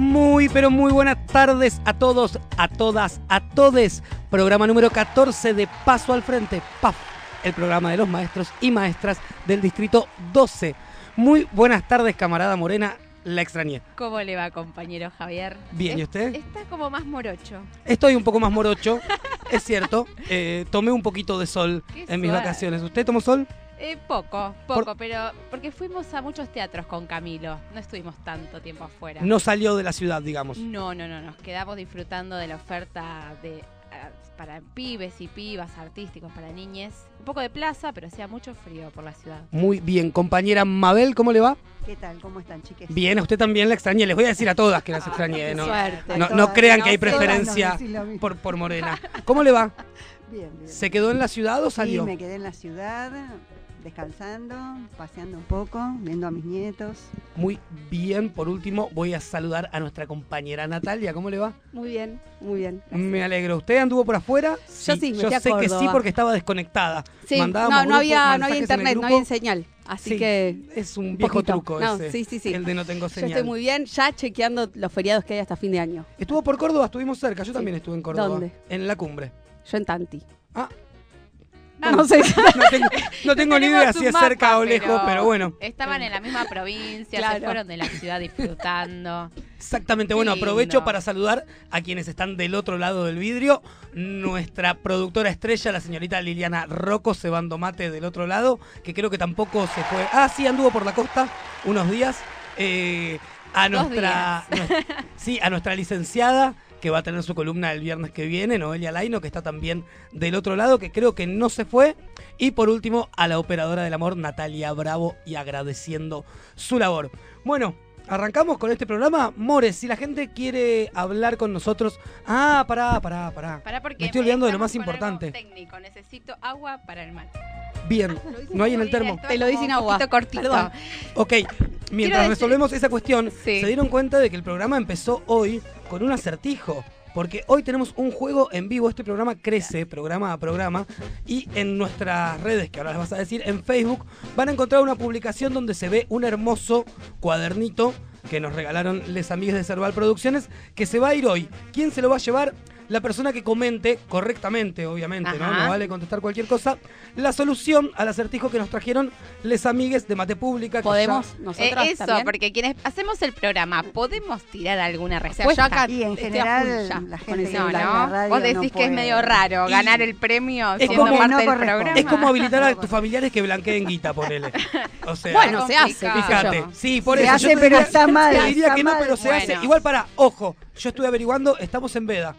Muy, pero muy buenas tardes a todos, a todas, a todes. Programa número 14 de Paso al Frente, PAF, el programa de los maestros y maestras del Distrito 12. Muy buenas tardes, camarada Morena, la extrañé. ¿Cómo le va, compañero Javier? Bien, ¿y usted? Está como más morocho. Estoy un poco más morocho, es cierto. eh, tomé un poquito de sol Qué en mis suave. vacaciones. ¿Usted tomó sol? Eh, poco, poco, Por- pero porque fuimos a muchos teatros con Camilo. No estuvimos tanto tiempo afuera. No salió de la ciudad, digamos. No, no, no, nos quedamos disfrutando de la oferta de ah, para pibes y pibas artísticos, para niñes. Un poco de plaza, pero hacía mucho frío por la ciudad. Muy bien, compañera Mabel, ¿cómo le va? ¿Qué tal? ¿Cómo están, chiques? Bien, a usted también la extrañé. Les voy a decir a todas que las extrañé. No, suerte. no, crean no, que hay preferencia por, por Morena. ¿Cómo le va? Bien, bien. ¿Se quedó en la ciudad o Sí, salió? me quedé en la ciudad, descansando, paseando un poco, viendo a mis nietos. Muy bien. Por último, voy a saludar a nuestra compañera Natalia. ¿Cómo le va? Muy bien, muy bien. Me alegro. ¿Usted anduvo por afuera? Yo sí, me Yo sé que sí porque estaba desconectada. Sí, Mandábamos no, no grupos, había, no había internet, no había señal. Así Sí, que Es un viejo poquito. truco No, ese. sí, sí, sí. El de no tengo yo señal. estoy muy bien, ya chequeando los feriados que hay hasta fin de año. Estuvo por Córdoba, estuvimos cerca. Yo Sí. también estuve en Córdoba. ¿Dónde? En la cumbre. Yo en Tanti. Ah. No, no sé. No tengo, no tengo ni idea si es mapa, cerca o lejos, pero bueno. Estaban en la misma provincia, se fueron de la ciudad disfrutando. Exactamente, bueno, aprovecho para saludar a quienes están del otro lado del vidrio. Nuestra productora estrella, la señorita Liliana Rocco, cebando mate del otro lado, que creo que tampoco se fue. Ah, sí, anduvo por la costa unos días. Eh, a nuestra, nues- sí, a nuestra licenciada que va a tener su columna el viernes que viene, Noelia Laino, que está también del otro lado, que creo que no se fue. Y por último, a la operadora del amor, Natalia Bravo, y agradeciendo su labor. Bueno, arrancamos con este programa. More, si la gente quiere hablar con nosotros. Ah, pará, pará, pará. Pará porque Me estoy olvidando de lo más importante. técnico, necesito agua para el mate. Bien, no hay en el termo. Te lo agua. Cortito. Perdón. Ok, mientras decir- resolvemos esa cuestión, Sí. se dieron cuenta de que el programa empezó hoy con un acertijo. Porque hoy tenemos un juego en vivo, este programa crece programa a programa y en nuestras redes, que ahora les vas a decir, en Facebook, van a encontrar una publicación donde se ve un hermoso cuadernito que nos regalaron les amigos de Cerval Producciones, que se va a ir hoy. ¿Quién se lo va a llevar? La persona que comente correctamente, obviamente, ¿no? Ajá. No vale contestar cualquier cosa. La solución al acertijo que nos trajeron les amigues de Mate Pública. ¿Podemos ya- Eh, nosotros eso, también? porque quienes hacemos el programa, ¿podemos tirar alguna O sea, respuesta? yo acá Y en general, ya la gente no, la ¿no? radio Vos no decís que es medio raro Y- ganar el premio Es siendo como- parte no del corresponde. programa. Es como habilitar a tus familiares que blanqueen guita, ponele. O sea, Bueno, se hace, fíjate. Sí, por Se eso. hace, yo te pero diría- está mal, Te diría está que no, pero se Bueno. hace. Igual para, ojo, yo estuve averiguando, estamos en veda.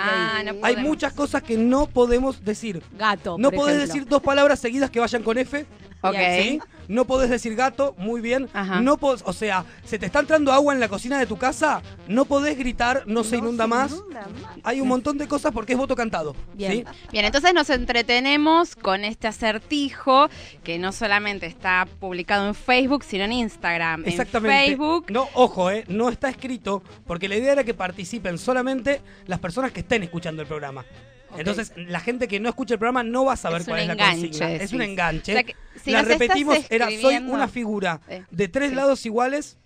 Ah, no Hay muchas cosas que no podemos decir. Gato, No por podés ejemplo. decir dos palabras seguidas que vayan con F. Ok. ¿sí? No podés decir gato, muy bien. Ajá. No podés- o sea, se te está entrando agua en la cocina de tu casa, no podés gritar, no, se inunda más. inunda más. Hay un montón de cosas porque es voto cantado. Bien. ¿sí? Bien, entonces nos entretenemos con este acertijo que no solamente está publicado en Facebook, sino en Instagram. Exactamente. En Facebook. No, ojo, eh, no está escrito porque la idea era que participen solamente las personas que estén escuchando el programa. Entonces, la gente que no escucha el programa no va a saber Es cuál es la consigna. Es un enganche. O sea que si la repetimos, era soy una figura Eh, de tres sí. lados iguales.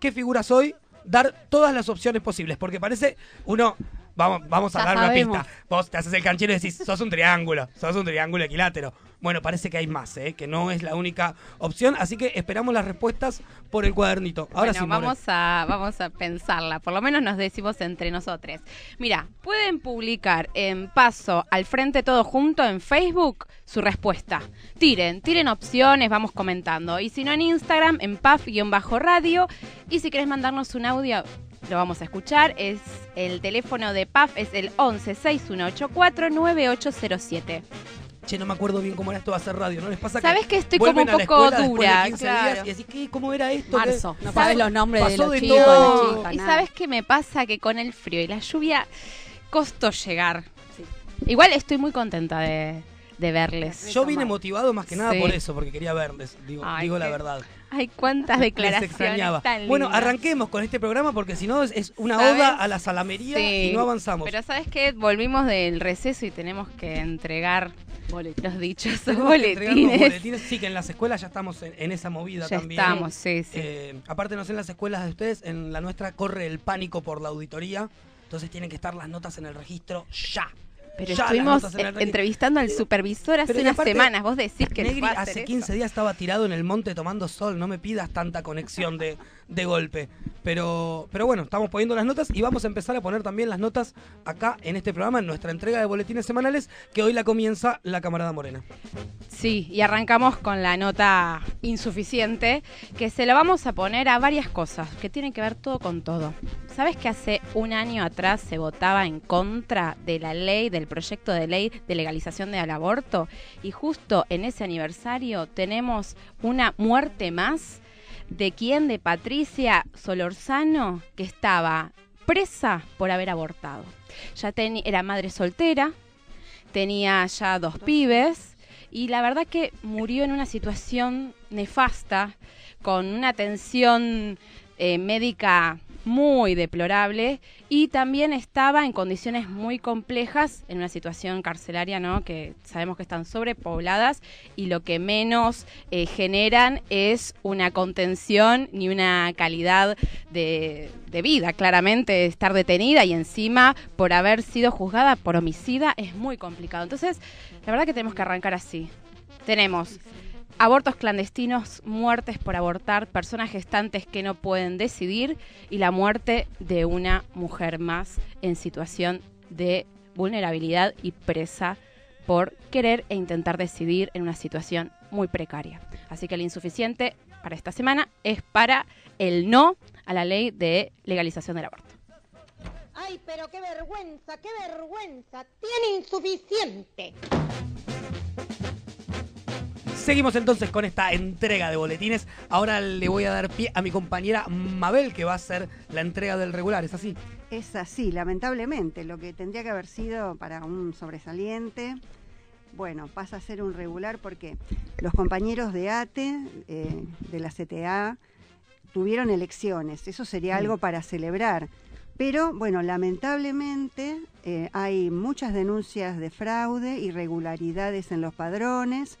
¿Qué figura soy? Dar todas las opciones posibles. Porque parece, uno, vamos, vamos a Ya dar sabemos. una pista. Vos te haces el canchero y decís, sos un triángulo, sos un triángulo equilátero. Bueno, parece que hay más, ¿eh? que no es la única opción. Así que esperamos las respuestas por el cuadernito. Ahora bueno, sí, vamos a, vamos a pensarla, por lo menos nos decimos entre nosotros. Mira, pueden publicar en paso al frente todo junto en Facebook su respuesta. Tiren, tiren opciones, vamos comentando. Y si no en Instagram, en PAF-radio. Y si querés mandarnos un audio, lo vamos a escuchar. Es el teléfono de PAF, es el 11 6184 9807. Che, no me acuerdo bien cómo era esto de hacer radio, ¿no les pasa que Sabes que estoy como un a la poco de dura, 15 claro. días y así, ¿qué? ¿Cómo era esto? Marzo. No sabes los nombres de los de chicos, todo. las chicas, Y nada. sabes qué me pasa que con el frío y la lluvia costó llegar. Sí. Igual estoy muy contenta de, de verles. Yo vine motivado más que nada Sí. por eso, porque quería verles, digo, Ay, digo la qué verdad. Ay, cuántas Les declaraciones extrañaba. tan Bueno, arranquemos con este programa porque si no es, es una ¿Sabes? oda a la salamería Sí. y no avanzamos. Pero ¿sabes qué? Volvimos del receso y tenemos que entregar Los dichosos entregar los boletines. boletines. Sí, que en las escuelas ya estamos en, en esa movida Ya también. estamos, sí, sí. Eh, aparte, no sé en las escuelas de ustedes, en la nuestra corre el pánico por la auditoría. Entonces tienen que estar las notas en el registro ya. Pero Ya estuvimos en registro. entrevistando al supervisor hace unas semanas. Vos decís que Negri hacer hace eso. 15 días estaba tirado en el monte tomando sol. No me pidas tanta conexión de, de golpe. Pero, pero bueno, estamos poniendo las notas y vamos a empezar a poner también las notas acá en este programa, en nuestra entrega de boletines semanales, que hoy la comienza la camarada Morena. Sí, y arrancamos con la nota insuficiente, que se la vamos a poner a varias cosas, que tienen que ver todo con todo. ¿Sabes que hace un año atrás se votaba en contra de la ley, del proyecto de ley de legalización del aborto? Y justo en ese aniversario tenemos una muerte más de quién, de Patricia Solorzano, que estaba presa por haber abortado. Ya era madre soltera, tenía ya dos pibes y la verdad que murió en una situación nefasta, con una atención eh, médica muy deplorable y también estaba en condiciones muy complejas en una situación carcelaria, ¿no? Que sabemos que están sobrepobladas y lo que menos eh, generan es una contención ni una calidad de, de vida. Claramente estar detenida y encima por haber sido juzgada por homicida es muy complicado. Entonces, la verdad que tenemos que arrancar así. Tenemos abortos clandestinos, muertes por abortar, personas gestantes que no pueden decidir y la muerte de una mujer más en situación de vulnerabilidad y presa por querer e intentar decidir en una situación muy precaria. Así que el insuficiente para esta semana es para el no a la ley de legalización del aborto. Ay, pero qué vergüenza, qué vergüenza. Tiene insuficiente. Seguimos entonces con esta entrega de boletines. Ahora le voy a dar pie a mi compañera Mabel, que va a hacer la entrega del regular. ¿Es así? Es así, lamentablemente, lo que tendría que haber sido para un sobresaliente, bueno, pasa a ser un regular porque los compañeros de ATE, eh, de la CTA, tuvieron elecciones, eso sería algo para celebrar. Pero bueno, lamentablemente eh, hay muchas denuncias de fraude, irregularidades en los padrones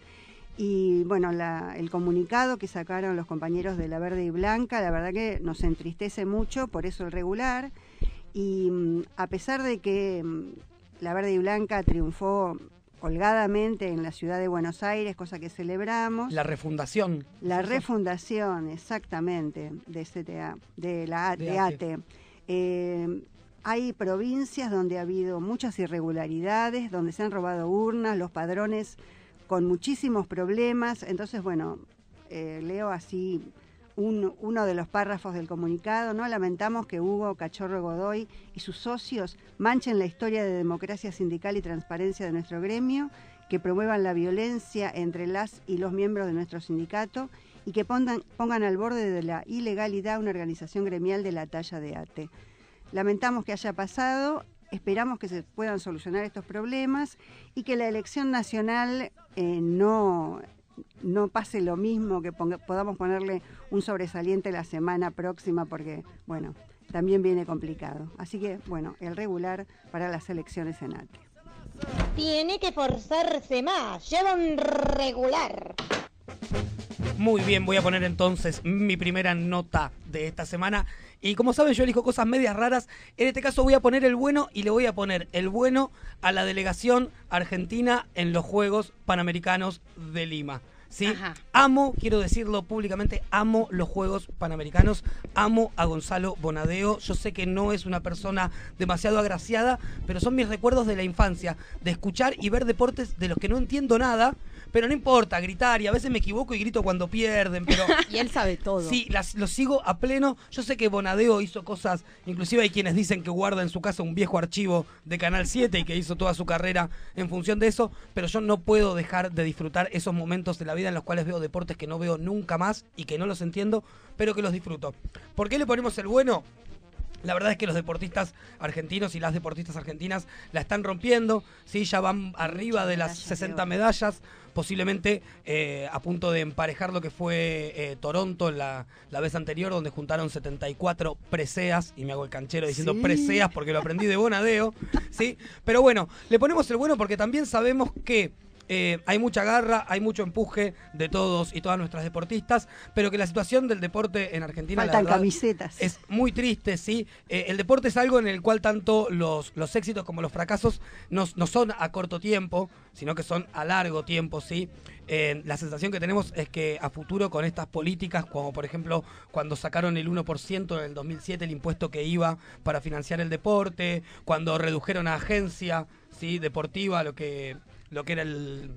y bueno, la- el comunicado que sacaron los compañeros de la Verde y Blanca, la verdad que nos entristece mucho, por eso el regular. Y mm, a pesar de que mm, la Verde y Blanca triunfó holgadamente en la ciudad de Buenos Aires, cosa que celebramos. La refundación. La refundación, exactamente, de CTA, de la De de ATE. ATE. Eh, hay provincias donde ha habido muchas irregularidades, donde se han robado urnas, los padrones con muchísimos problemas. Entonces, bueno, eh, leo así un- uno de los párrafos del comunicado, ¿no? Lamentamos que Hugo Cachorro Godoy y sus socios manchen la historia de democracia sindical y transparencia de nuestro gremio, que promuevan la violencia entre las y los miembros de nuestro sindicato y que pongan, pongan al borde de la ilegalidad una organización gremial de la talla de ATE. Lamentamos que haya pasado, esperamos que se puedan solucionar estos problemas y que la elección nacional eh, no, no pase lo mismo, que podamos ponerle un sobresaliente la semana próxima porque, bueno, también viene complicado. Así que, bueno, el regular para las elecciones en ATE. Tiene que forzarse más. Lleva un regular. Muy bien, voy a poner entonces mi primera nota de esta semana. Y como saben, yo elijo cosas medias raras. En este caso voy a poner el bueno y le voy a poner el bueno a la delegación argentina en los Juegos Panamericanos de Lima. ¿Sí? Ajá. Amo, quiero decirlo públicamente, amo los Juegos Panamericanos, amo a Gonzalo Bonadeo. Yo sé que no es una persona demasiado agraciada, pero son mis recuerdos de la infancia, de escuchar y ver deportes de los que no entiendo nada, pero no importa, gritar y a veces me equivoco y grito cuando pierden, pero Y él sabe todo. Sí, las, lo sigo a pleno. Yo sé que Bonadeo hizo cosas, inclusive hay quienes dicen que guarda en su casa un viejo archivo de Canal 7 y que hizo toda su carrera en función de eso, pero yo no puedo dejar de disfrutar esos momentos de la vida en los cuales veo deportes que no veo nunca más y que no los entiendo, pero que los disfruto. ¿Por qué le ponemos el bueno? La verdad es que los deportistas argentinos y las deportistas argentinas la están rompiendo, ¿sí? ya van arriba de las medallas de 60 oro. medallas, posiblemente eh, a punto de emparejar lo que fue eh, Toronto la, la vez anterior, donde juntaron 74 preseas, y me hago el canchero diciendo Sí. preseas porque lo aprendí de Bonadeo, ¿sí? Pero bueno, le ponemos el bueno porque también sabemos que eh, hay mucha garra, hay mucho empuje de todos y todas nuestras deportistas, pero que la situación del deporte en Argentina la Faltan verdad, camisetas. es muy triste, ¿sí? Eh, el deporte es algo en el cual tanto los, los éxitos como los fracasos no, no son a corto tiempo, sino que son a largo tiempo, ¿sí? Eh, la sensación que tenemos es que a futuro con estas políticas, como por ejemplo cuando sacaron el 1% en el 2007 el impuesto que iba para financiar el deporte, cuando redujeron a agencia, ¿sí? Deportiva, lo que, lo que era el,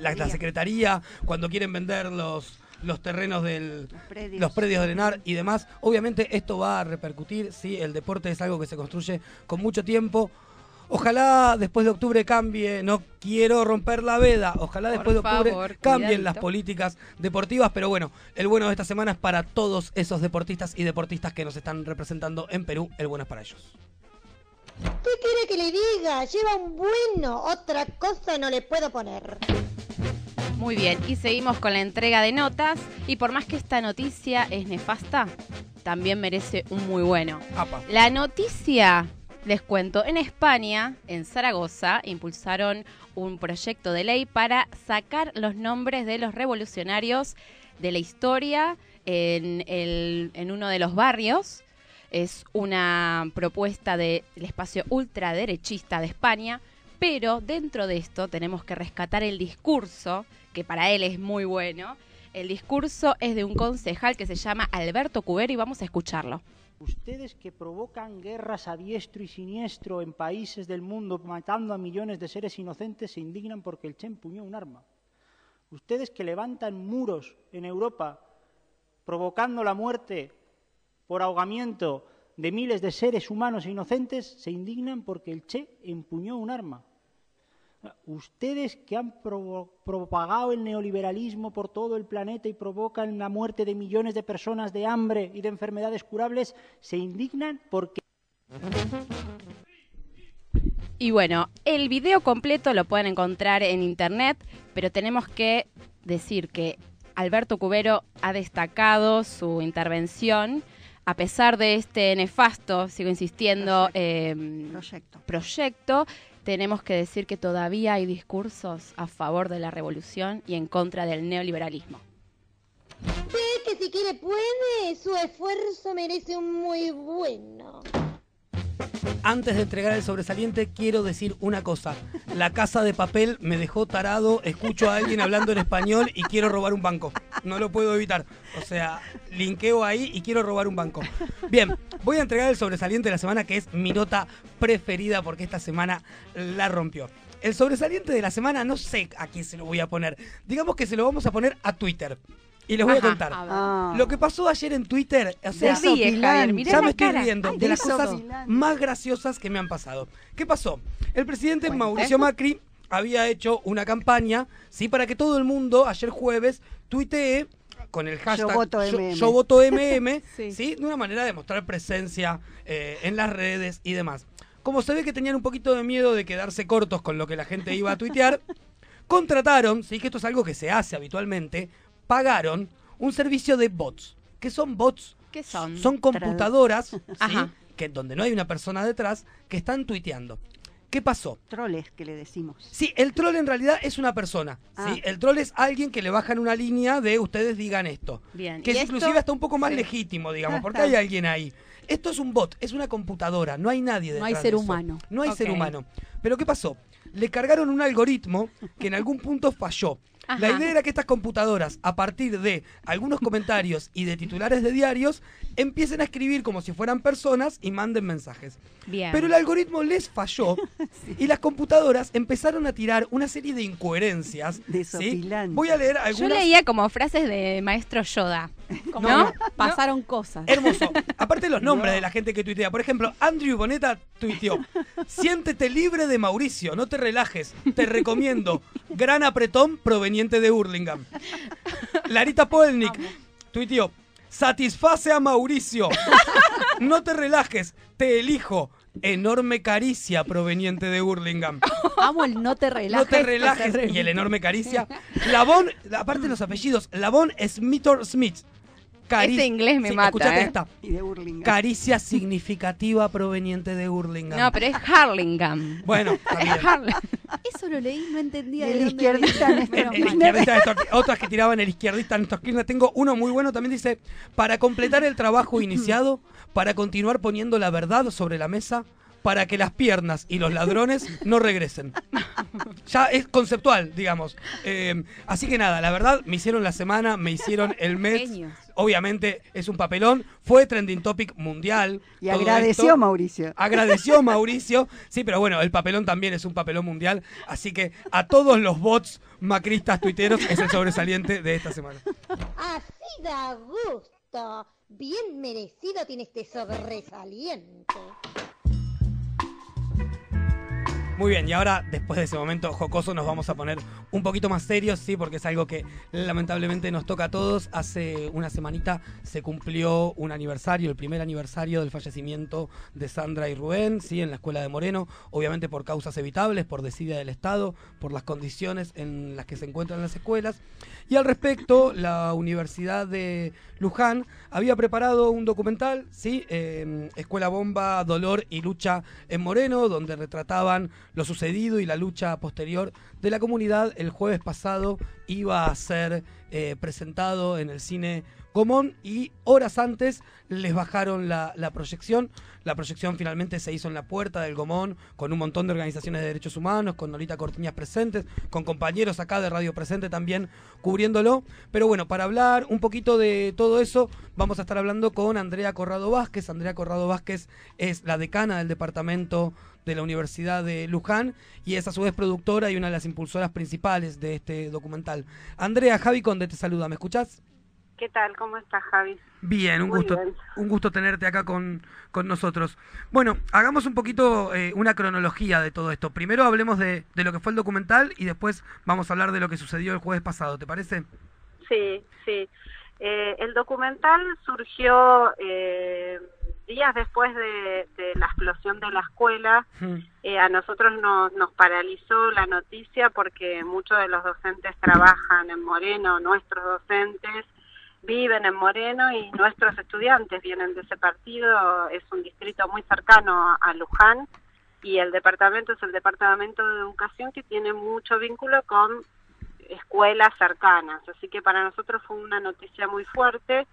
la, la secretaría, cuando quieren vender los, los terrenos del, Los predios. los predios del ENAR y demás. Obviamente esto va a repercutir, sí, el deporte es algo que se construye con mucho tiempo. Ojalá después de octubre cambie, no quiero romper la veda, ojalá Por después de octubre favor, cambien cuidadito. las políticas deportivas, pero bueno, el bueno de esta semana es para todos esos deportistas y deportistas que nos están representando en Perú, el bueno es para ellos. ¿Qué quiere que le diga? Lleva un bueno, otra cosa no le puedo poner. Muy bien, y seguimos con la entrega de notas. Y por más que esta noticia es nefasta, también merece un muy bueno. Apa. La noticia, les cuento, en España, en Zaragoza, impulsaron un proyecto de ley para sacar los nombres de los revolucionarios de la historia en, el- en uno de los barrios. Es una propuesta del espacio ultraderechista de España, pero dentro de esto tenemos que rescatar el discurso, que para él es muy bueno. El discurso es de un concejal que se llama Alberto Cubero y vamos a escucharlo. Ustedes que provocan guerras a diestro y siniestro en países del mundo, matando a millones de seres inocentes, se indignan porque el Che empuñó un arma. Ustedes que levantan muros en Europa, provocando la muerte por ahogamiento de miles de seres humanos e inocentes, se indignan porque el Che empuñó un arma. Ustedes que han propagado el neoliberalismo por todo el planeta y provocan la muerte de millones de personas de hambre y de enfermedades curables, se indignan porque Y bueno, el video completo lo pueden encontrar en internet, pero tenemos que decir que Alberto Cubero ha destacado su intervención a pesar de este nefasto, sigo insistiendo, eh, Proyecto. proyecto. Tenemos que decir que todavía hay discursos a favor de la revolución y en contra del neoliberalismo. Que si quiere puede, su esfuerzo merece un muy bueno. Antes de entregar el sobresaliente, quiero decir una cosa. La casa de papel me dejó tarado, escucho a alguien hablando en español y quiero robar un banco. No lo puedo evitar. O sea, linkeo ahí y quiero robar un banco. Bien, voy a entregar el sobresaliente de la semana, que es mi nota preferida porque esta semana la rompió. El sobresaliente de la semana no sé a quién se lo voy a poner. Digamos que se lo vamos a poner a Twitter. Y les voy a contar. a. Ah. Lo que pasó ayer en Twitter, o sea, Se ríe, Javier, mirá ya me estoy cara. riendo Ay, de las cosas más graciosas que me han pasado. ¿Qué pasó? El presidente. Mauricio Macri había hecho una campaña, sí, para que todo el mundo ayer jueves tuitee con el hashtag voto yo, MM. yo voto MM, Sí. sí. de una manera de mostrar presencia eh, en las redes y demás. Como se ve que tenían un poquito de miedo de quedarse cortos con lo que la gente iba a tuitear, contrataron, sí, que esto es algo que se hace habitualmente, pagaron un servicio de bots. ¿Qué son bots? ¿Qué son? Son computadoras, ¿sí? Ajá. que donde no hay una persona detrás, que están tuiteando. ¿Qué pasó? Troles que le decimos. Sí, el troll en realidad es una persona. Ah. ¿sí? El troll es alguien que le bajan una línea de ustedes digan esto. Bien. Que ¿y es esto? inclusive hasta un poco más Sí. legítimo, digamos, porque hay alguien ahí. Esto es un bot, es una computadora, no hay nadie detrás No hay de ser eso. humano. No hay ser humano. Pero ¿qué pasó? Le cargaron un algoritmo que en algún punto falló. La Ajá. idea era que estas computadoras, a partir de algunos comentarios y de titulares de diarios, empiecen a escribir como si fueran personas y manden mensajes. Bien. Pero el algoritmo les falló y las computadoras empezaron a tirar una serie de incoherencias. ¿sí? Voy a leer Yo algunas. leía como frases de maestro Yoda. Como ¿No? pasaron cosas. Hermoso. Aparte los nombres de la gente que tuitea. Por ejemplo, Andrew Boneta tuiteó. Siéntete libre de Mauricio, no te relajes. Te recomiendo. Gran apretón proveniente de Hurlingham. Larita Polnik tuiteó. Satisface a Mauricio. No te relajes, te elijo. Enorme caricia proveniente de Hurlingham. Amo el no te relajes. No te relajes. Y el enorme caricia. Labón, aparte de los apellidos, Labón Smithor Smith. Cari- Ese inglés me Sí, mata, escuchate ¿eh? esta. Y de Burlingame. Caricia significativa proveniente de Hurlingham. No, pero es Harlingham. Bueno. Harling- eso lo leí, no entendía. De el izquierdista. Néstor Menos El izquierdista Néstor. Otras que tiraban el izquierdista Néstor Kirchner. Tengo uno muy bueno, también dice, para completar el trabajo iniciado, para continuar poniendo la verdad sobre la mesa, para que las piernas y los ladrones no regresen. Ya es conceptual, digamos. Eh, así que nada, la verdad, me hicieron la semana, me hicieron el mes. Genios. Obviamente es un papelón, fue trending topic mundial. Y agradeció esto. Mauricio. Agradeció Mauricio. Sí, pero bueno, el papelón también es un papelón mundial. Así que a todos los bots macristas tuiteros es el sobresaliente de esta semana. Así da gusto. Bien merecido tiene este sobresaliente. Muy bien, y ahora, después de ese momento jocoso, nos vamos a poner un poquito más serios, sí, porque es algo que lamentablemente nos toca a todos. Hace una semanita se cumplió un aniversario, el primer aniversario del fallecimiento de Sandra y Rubén, sí, en la escuela de Moreno, obviamente por causas evitables, por desidia del Estado, por las condiciones en las que se encuentran las escuelas. Y al respecto, la Universidad de Luján había preparado un documental, sí, eh, Escuela Bomba, Dolor y Lucha en Moreno, donde retrataban lo sucedido y la lucha posterior de la comunidad. El jueves pasado iba a ser eh, presentado en el cine Gomón y horas antes les bajaron la, la proyección. La proyección finalmente se hizo en la puerta del Gomón con un montón de organizaciones de derechos humanos, con Norita Cortiñas presentes, con compañeros acá de Radio Presente también cubriéndolo. Pero bueno, para hablar un poquito de todo eso, vamos a estar hablando con Andrea Corrado Vázquez. Andrea Corrado Vázquez es la decana del departamento de la Universidad de Luján y es a su vez productora y una de las impulsoras principales de este documental. Andrea, Javi Conde te saluda, ¿me escuchás? ¿Qué tal? ¿Cómo estás, Javi? Bien, un Muy gusto, bien. un gusto tenerte acá con, con nosotros. Bueno, hagamos un poquito eh, una cronología de todo esto. Primero hablemos de, de lo que fue el documental y después vamos a hablar de lo que sucedió el jueves pasado, ¿te parece? Sí, sí. Eh, el documental surgió eh, días después de, de la explosión de la escuela. Mm, Eh, a nosotros nos, nos paralizó la noticia porque muchos de los docentes trabajan en Moreno, nuestros docentes viven en Moreno y nuestros estudiantes vienen de ese partido. Es un distrito muy cercano a, a Luján y el departamento es el departamento de educación que tiene mucho vínculo con escuelas cercanas. Así que para nosotros fue una noticia muy fuerte.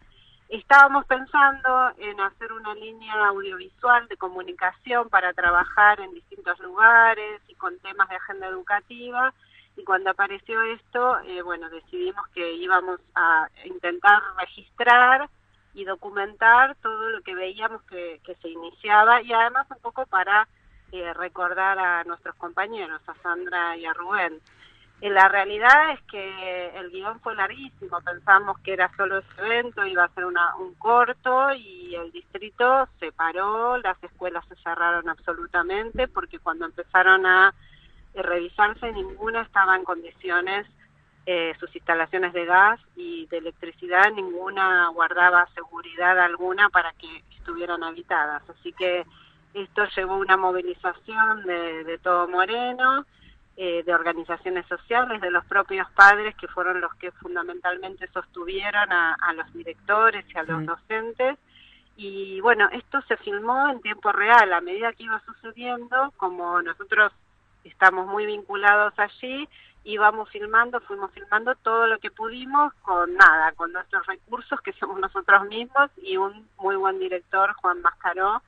Estábamos pensando en hacer una línea audiovisual de comunicación para trabajar en distintos lugares y con temas de agenda educativa. Y cuando apareció esto, eh, bueno, decidimos que íbamos a intentar registrar y documentar todo lo que veíamos que, que se iniciaba y además un poco para eh, recordar a nuestros compañeros, a Sandra y a Rubén. Eh, la realidad es que el guion fue larguísimo, pensamos que era solo ese evento, iba a ser una, un corto y el distrito se paró, las escuelas se cerraron absolutamente porque cuando empezaron a eh, revisarse ninguna estaba en condiciones, eh, sus instalaciones de gas y de electricidad, ninguna guardaba seguridad alguna para que estuvieran habitadas. Así que esto llevó una movilización de, de todo Moreno, eh, de organizaciones sociales, de los propios padres que fueron los que fundamentalmente sostuvieron a, a los directores y a los Mm. docentes. Y bueno, esto se filmó en tiempo real, a medida que iba sucediendo, como nosotros estamos muy vinculados allí, íbamos filmando, fuimos filmando todo lo que pudimos con nada, con nuestros recursos que somos nosotros mismos y un muy buen director, Juan Mascaró,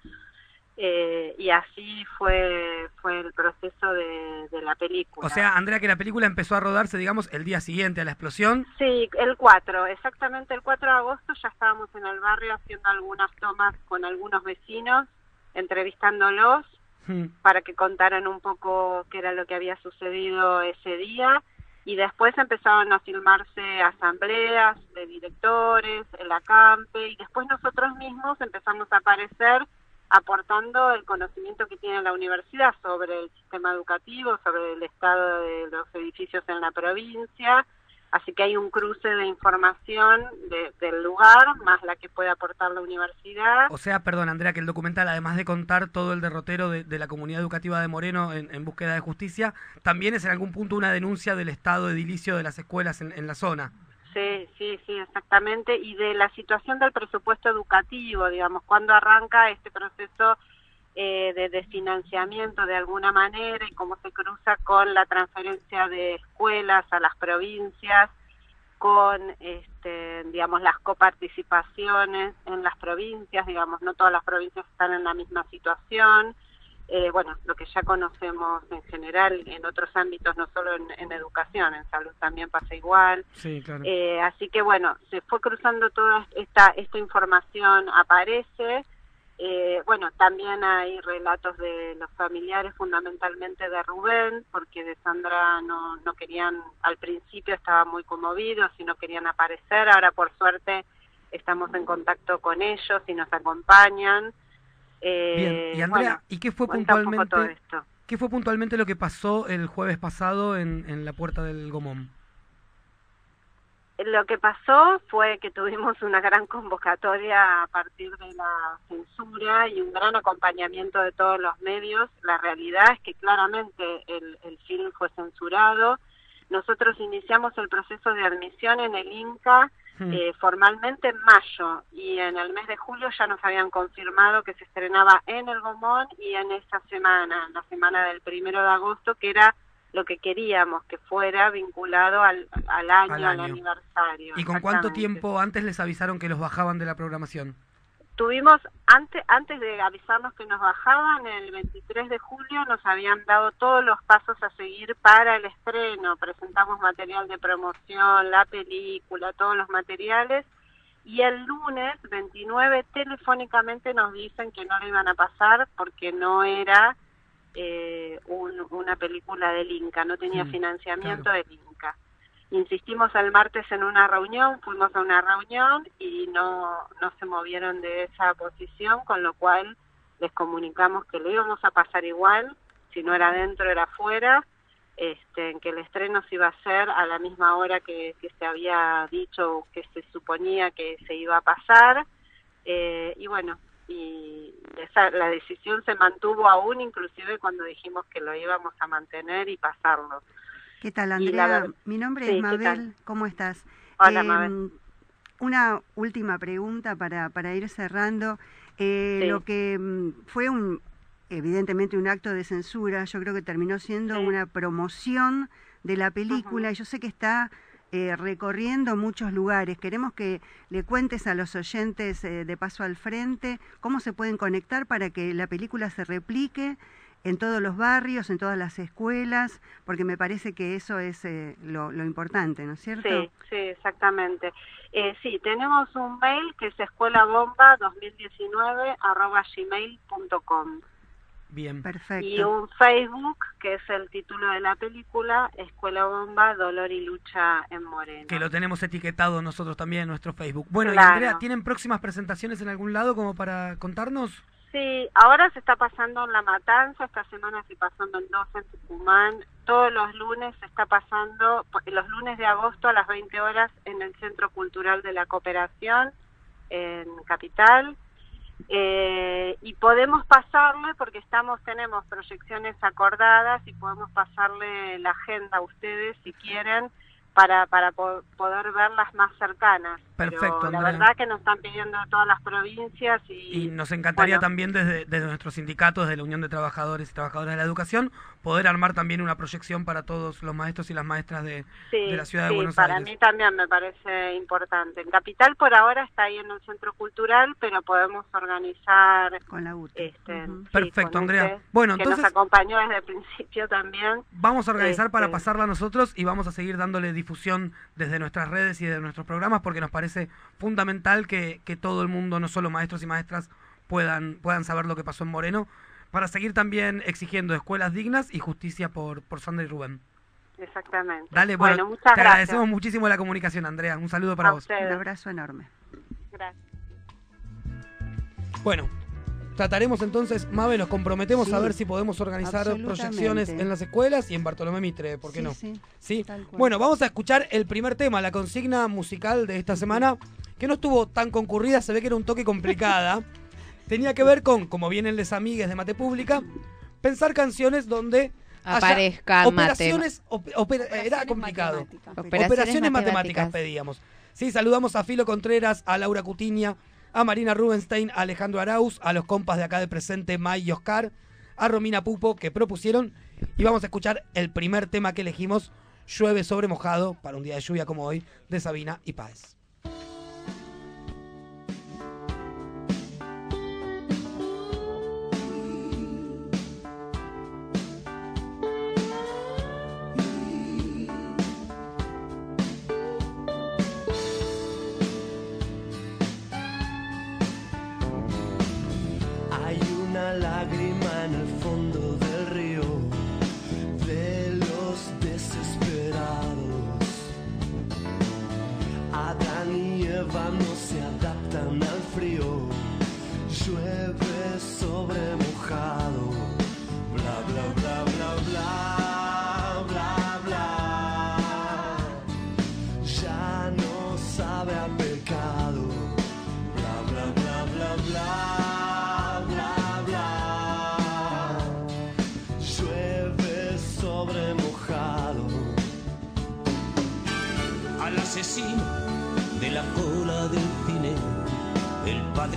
eh, y así fue fue el proceso de, de la película. O sea, Andrea, que la película empezó a rodarse, digamos, el día siguiente a la explosión. Sí, el 4, exactamente el 4 de agosto ya estábamos en el barrio haciendo algunas tomas con algunos vecinos, entrevistándolos Mm, para que contaran un poco qué era lo que había sucedido ese día y después empezaron a filmarse asambleas de directores, el acampe y después nosotros mismos empezamos a aparecer aportando el conocimiento que tiene la universidad sobre el sistema educativo, sobre el estado de los edificios en la provincia, así que hay un cruce de información de- del lugar más la que puede aportar la universidad. O sea, perdón, Andrea, que el documental, además de contar todo el derrotero de, de la comunidad educativa de Moreno en, búsqueda de justicia, también es en algún punto una denuncia del estado edilicio de las escuelas en, en la zona. Sí, sí, sí, exactamente. Y de la situación del presupuesto educativo, digamos, cuando arranca este proceso eh, de, de financiamiento de alguna manera y cómo se cruza con la transferencia de escuelas a las provincias, con, este, digamos, las coparticipaciones en las provincias, digamos, no todas las provincias están en la misma situación. Eh, bueno, lo que ya conocemos en general en otros ámbitos, no solo en, en educación, en salud también pasa igual. Sí, claro. Eh, así que bueno, se fue cruzando toda esta, esta información, aparece. Eh, bueno, también hay relatos de los familiares, fundamentalmente de Rubén, porque de Sandra no, no querían, al principio estaban muy conmovidos y no querían aparecer. Ahora, por suerte, estamos en contacto con ellos y nos acompañan. Eh, Bien, y Andrea, bueno, ¿y qué fue puntualmente todo esto. qué fue puntualmente lo que pasó el jueves pasado en, en la puerta del Gomón? Lo que pasó fue que tuvimos una gran convocatoria a partir de la censura y un gran acompañamiento de todos los medios. La realidad es que claramente el, el film fue censurado. Nosotros iniciamos el proceso de admisión en el INCA Hmm. eh, formalmente en mayo y en el mes de julio ya nos habían confirmado que se estrenaba en el Gomón y en esa semana, la semana del primero de agosto, que era lo que queríamos que fuera vinculado al, al año, Al aniversario. ¿Y con cuánto tiempo antes les avisaron que los bajaban de la programación? Tuvimos, antes, antes de avisarnos que nos bajaban, el 23 de julio nos habían dado todos los pasos a seguir para el estreno. Presentamos material de promoción, la película, todos los materiales. Y el lunes 29 telefónicamente nos dicen que no lo iban a pasar porque no era eh, un- una película del Inca, no tenía Mm, financiamiento claro. del Inca. Insistimos el martes en una reunión, fuimos a una reunión y no, no se movieron de esa posición, con lo cual les comunicamos que lo íbamos a pasar igual, si no era dentro era afuera, este, que el estreno se iba a hacer a la misma hora que, que se había dicho que se suponía que se iba a pasar, eh, y bueno, y esa, la decisión se mantuvo aún inclusive cuando dijimos que lo íbamos a mantener y pasarlo. ¿Qué tal, la Andrea? Mi nombre Sí, es ¿qué Mabel. ¿Cómo estás? Hola, Mabel. Una última pregunta para, para ir cerrando. Eh, Sí. Lo que mm, fue un evidentemente un acto de censura, yo creo que terminó siendo Sí. una promoción de la película y yo sé que está eh, recorriendo muchos lugares. Queremos que le cuentes a los oyentes eh, de Paso al Frente cómo se pueden conectar para que la película se replique en todos los barrios, en todas las escuelas, porque me parece que eso es eh, lo, lo importante, ¿no es cierto? Sí, sí, exactamente. Eh, sí, tenemos un mail que es escuelabomba2019 arroba gmail.com Bien. Perfecto. y un Facebook que es el título de la película Escuela Bomba, Dolor y Lucha en Moreno. Que lo tenemos etiquetado nosotros también en nuestro Facebook. Bueno, y. Andrea, ¿tienen próximas presentaciones en algún lado como para contarnos? Sí, ahora se está pasando en La Matanza, esta semana se pasó en Mendoza, en Tucumán, todos los lunes se está pasando, los lunes de agosto a las 20 horas en el Centro Cultural de la Cooperación, en Capital, Eh, y podemos pasarle, porque estamos tenemos proyecciones acordadas y podemos pasarle la agenda a ustedes si quieren para, para po- poder verlas más cercanas. Perfecto, Pero la Andrea. verdad que nos están pidiendo todas las provincias y, Y nos encantaría bueno, también desde, desde nuestros sindicatos, desde la Unión de Trabajadores y Trabajadoras de la Educación, poder armar también una proyección para todos los maestros y las maestras de, Sí, de la ciudad de sí, Buenos para Aires. mí también me parece importante. En Capital por ahora está ahí en el centro cultural, pero podemos organizar Con la UTE. este, sí, Perfecto, Andrea. ese, Bueno, que entonces- nos acompañó desde el principio también. Vamos a organizar para Este- pasarla nosotros y vamos a seguir dándole difusión desde nuestras redes y de nuestros programas porque nos parece fundamental que, que todo el mundo, no solo maestros y maestras, puedan, puedan saber lo que pasó en Moreno para seguir también exigiendo escuelas dignas y justicia por, por Sandra y Rubén. Exactamente. Dale, bueno, muchas te gracias. agradecemos muchísimo la comunicación, Andrea. Un saludo para a vos. Un abrazo enorme. Gracias. Bueno, trataremos entonces, Mabe, nos comprometemos Sí, a ver si podemos organizar proyecciones en las escuelas y en Bartolomé Mitre, ¿por qué Sí, no? sí. Bueno, vamos a escuchar el primer tema, la consigna musical de esta semana, que no estuvo tan concurrida, se ve que era un toque complicada. Tenía que ver con, como vienen les amigues de Mate Pública, pensar canciones donde haya Aparezcan operaciones, op- opera- era Operaciones complicado. matemáticas. Operaciones Operaciones matemáticas matemáticas. pedíamos. Sí, saludamos a Filo Contreras, a Laura Cutiña, a Marina Rubenstein, a Alejandro Arauz, a los compas de acá de presente, Mai y Oscar, a Romina Pupo, que propusieron. Y vamos a escuchar el primer tema que elegimos, Llueve sobre mojado, para un día de lluvia como hoy, de Sabina y Páez. lágrima.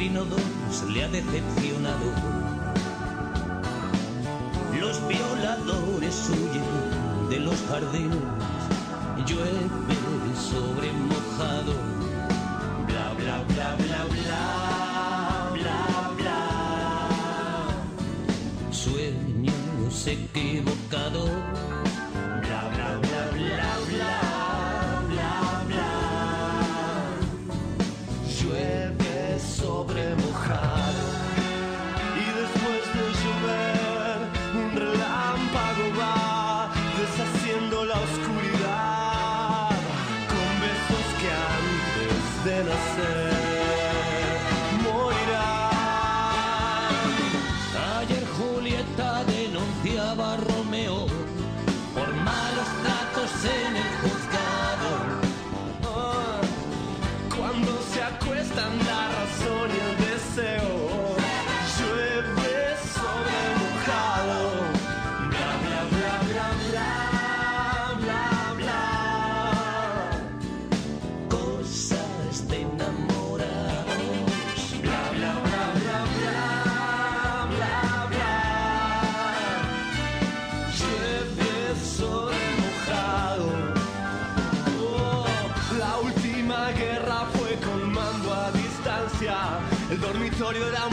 Trino 2 pues le ha decepcionado. Los violadores huyen de los jardines, llueve sobre mojado. Antonio Damo.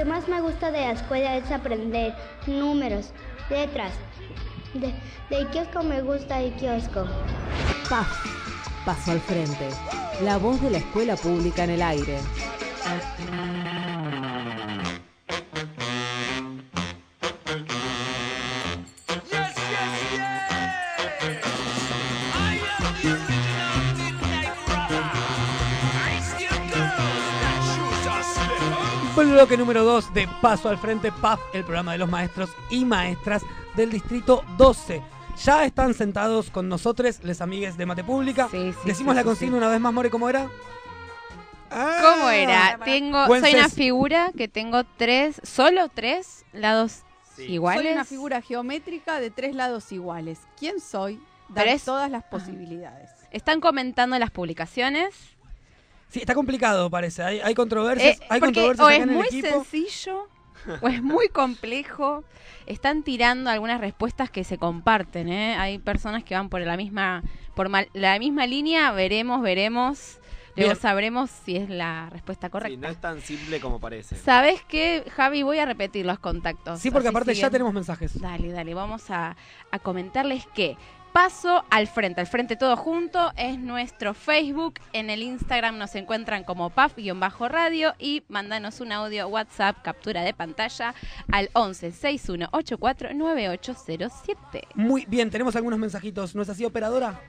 Que más me gusta de la escuela es aprender números, letras. De, del kiosco me gusta el kiosco. PAF, paso al frente. La voz de la escuela pública en el aire. Bloque número 2 de Paso al Frente, PAF, el programa de los maestros y maestras del Distrito 12. Ya están sentados con nosotros, les amigues de Mate Pública. Sí, sí, Decimos sí, la consigna sí. una vez más, More, ¿cómo era? ¿Cómo era? Tengo, soy una figura que tengo tres, solo tres lados iguales. Soy una figura geométrica de tres lados iguales. ¿Quién soy? Da Pero es- todas las posibilidades. Están comentando las publicaciones. Sí, está complicado, parece. Hay, hay controversias. Eh, hay porque controversias o acá es en el muy equipo. sencillo o es muy complejo. Están tirando algunas respuestas que se comparten. ¿eh? Hay personas que van por la misma, por mal- la misma línea. Veremos, veremos. Luego Bien. sabremos si es la respuesta Sí, correcta. no es tan simple como parece. ¿Sabes qué, Javi? Voy a repetir los contactos. Sí, porque aparte ya tenemos mensajes. Dale, dale, vamos a, a comentarles que Paso al frente, al frente todo junto, es nuestro Facebook. En el Instagram nos encuentran como PAF-radio y mándanos un audio WhatsApp, captura de pantalla al 11 6184 9807. Muy bien, tenemos algunos mensajitos. ¿No es así, operadora?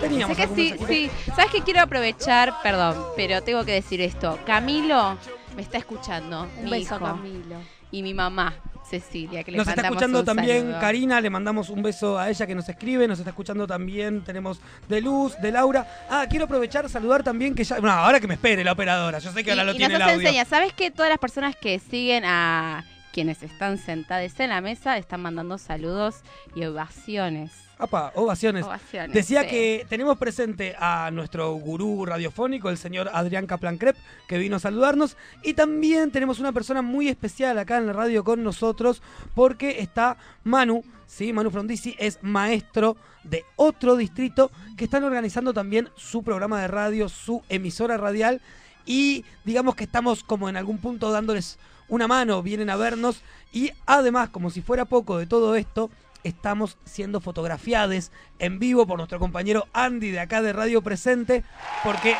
Teníamos que sí, sí. ¿Sabes que quiero aprovechar? Perdón, pero tengo que decir esto. Camilo me está escuchando. Un mi beso, hijo. Camilo. Y mi mamá, Cecilia, que le Nos está escuchando también saludo. Karina, le mandamos un beso a ella que nos escribe, nos está escuchando también, tenemos de Luz, de Laura. Ah, quiero aprovechar saludar también que ya... No, ahora que me espere la operadora, yo sé que ahora y, lo y tiene nos el audio. enseña, ¿sabes que todas las personas que siguen a quienes están sentadas en la mesa están mandando saludos y ovaciones? Apa, ovaciones. Ovaciones, Decía sí. que tenemos presente a nuestro gurú radiofónico, el señor Adrián Kaplan Krep, que vino a saludarnos. Y también tenemos una persona muy especial acá en la radio con nosotros, porque está Manu, ¿sí? Manu Frondizi es maestro de otro distrito que están organizando también su programa de radio, su emisora radial. Y digamos que estamos como en algún punto dándoles una mano, vienen a vernos. Y además, como si fuera poco de todo esto, estamos siendo fotografiados en vivo por nuestro compañero Andy de acá de Radio Presente, porque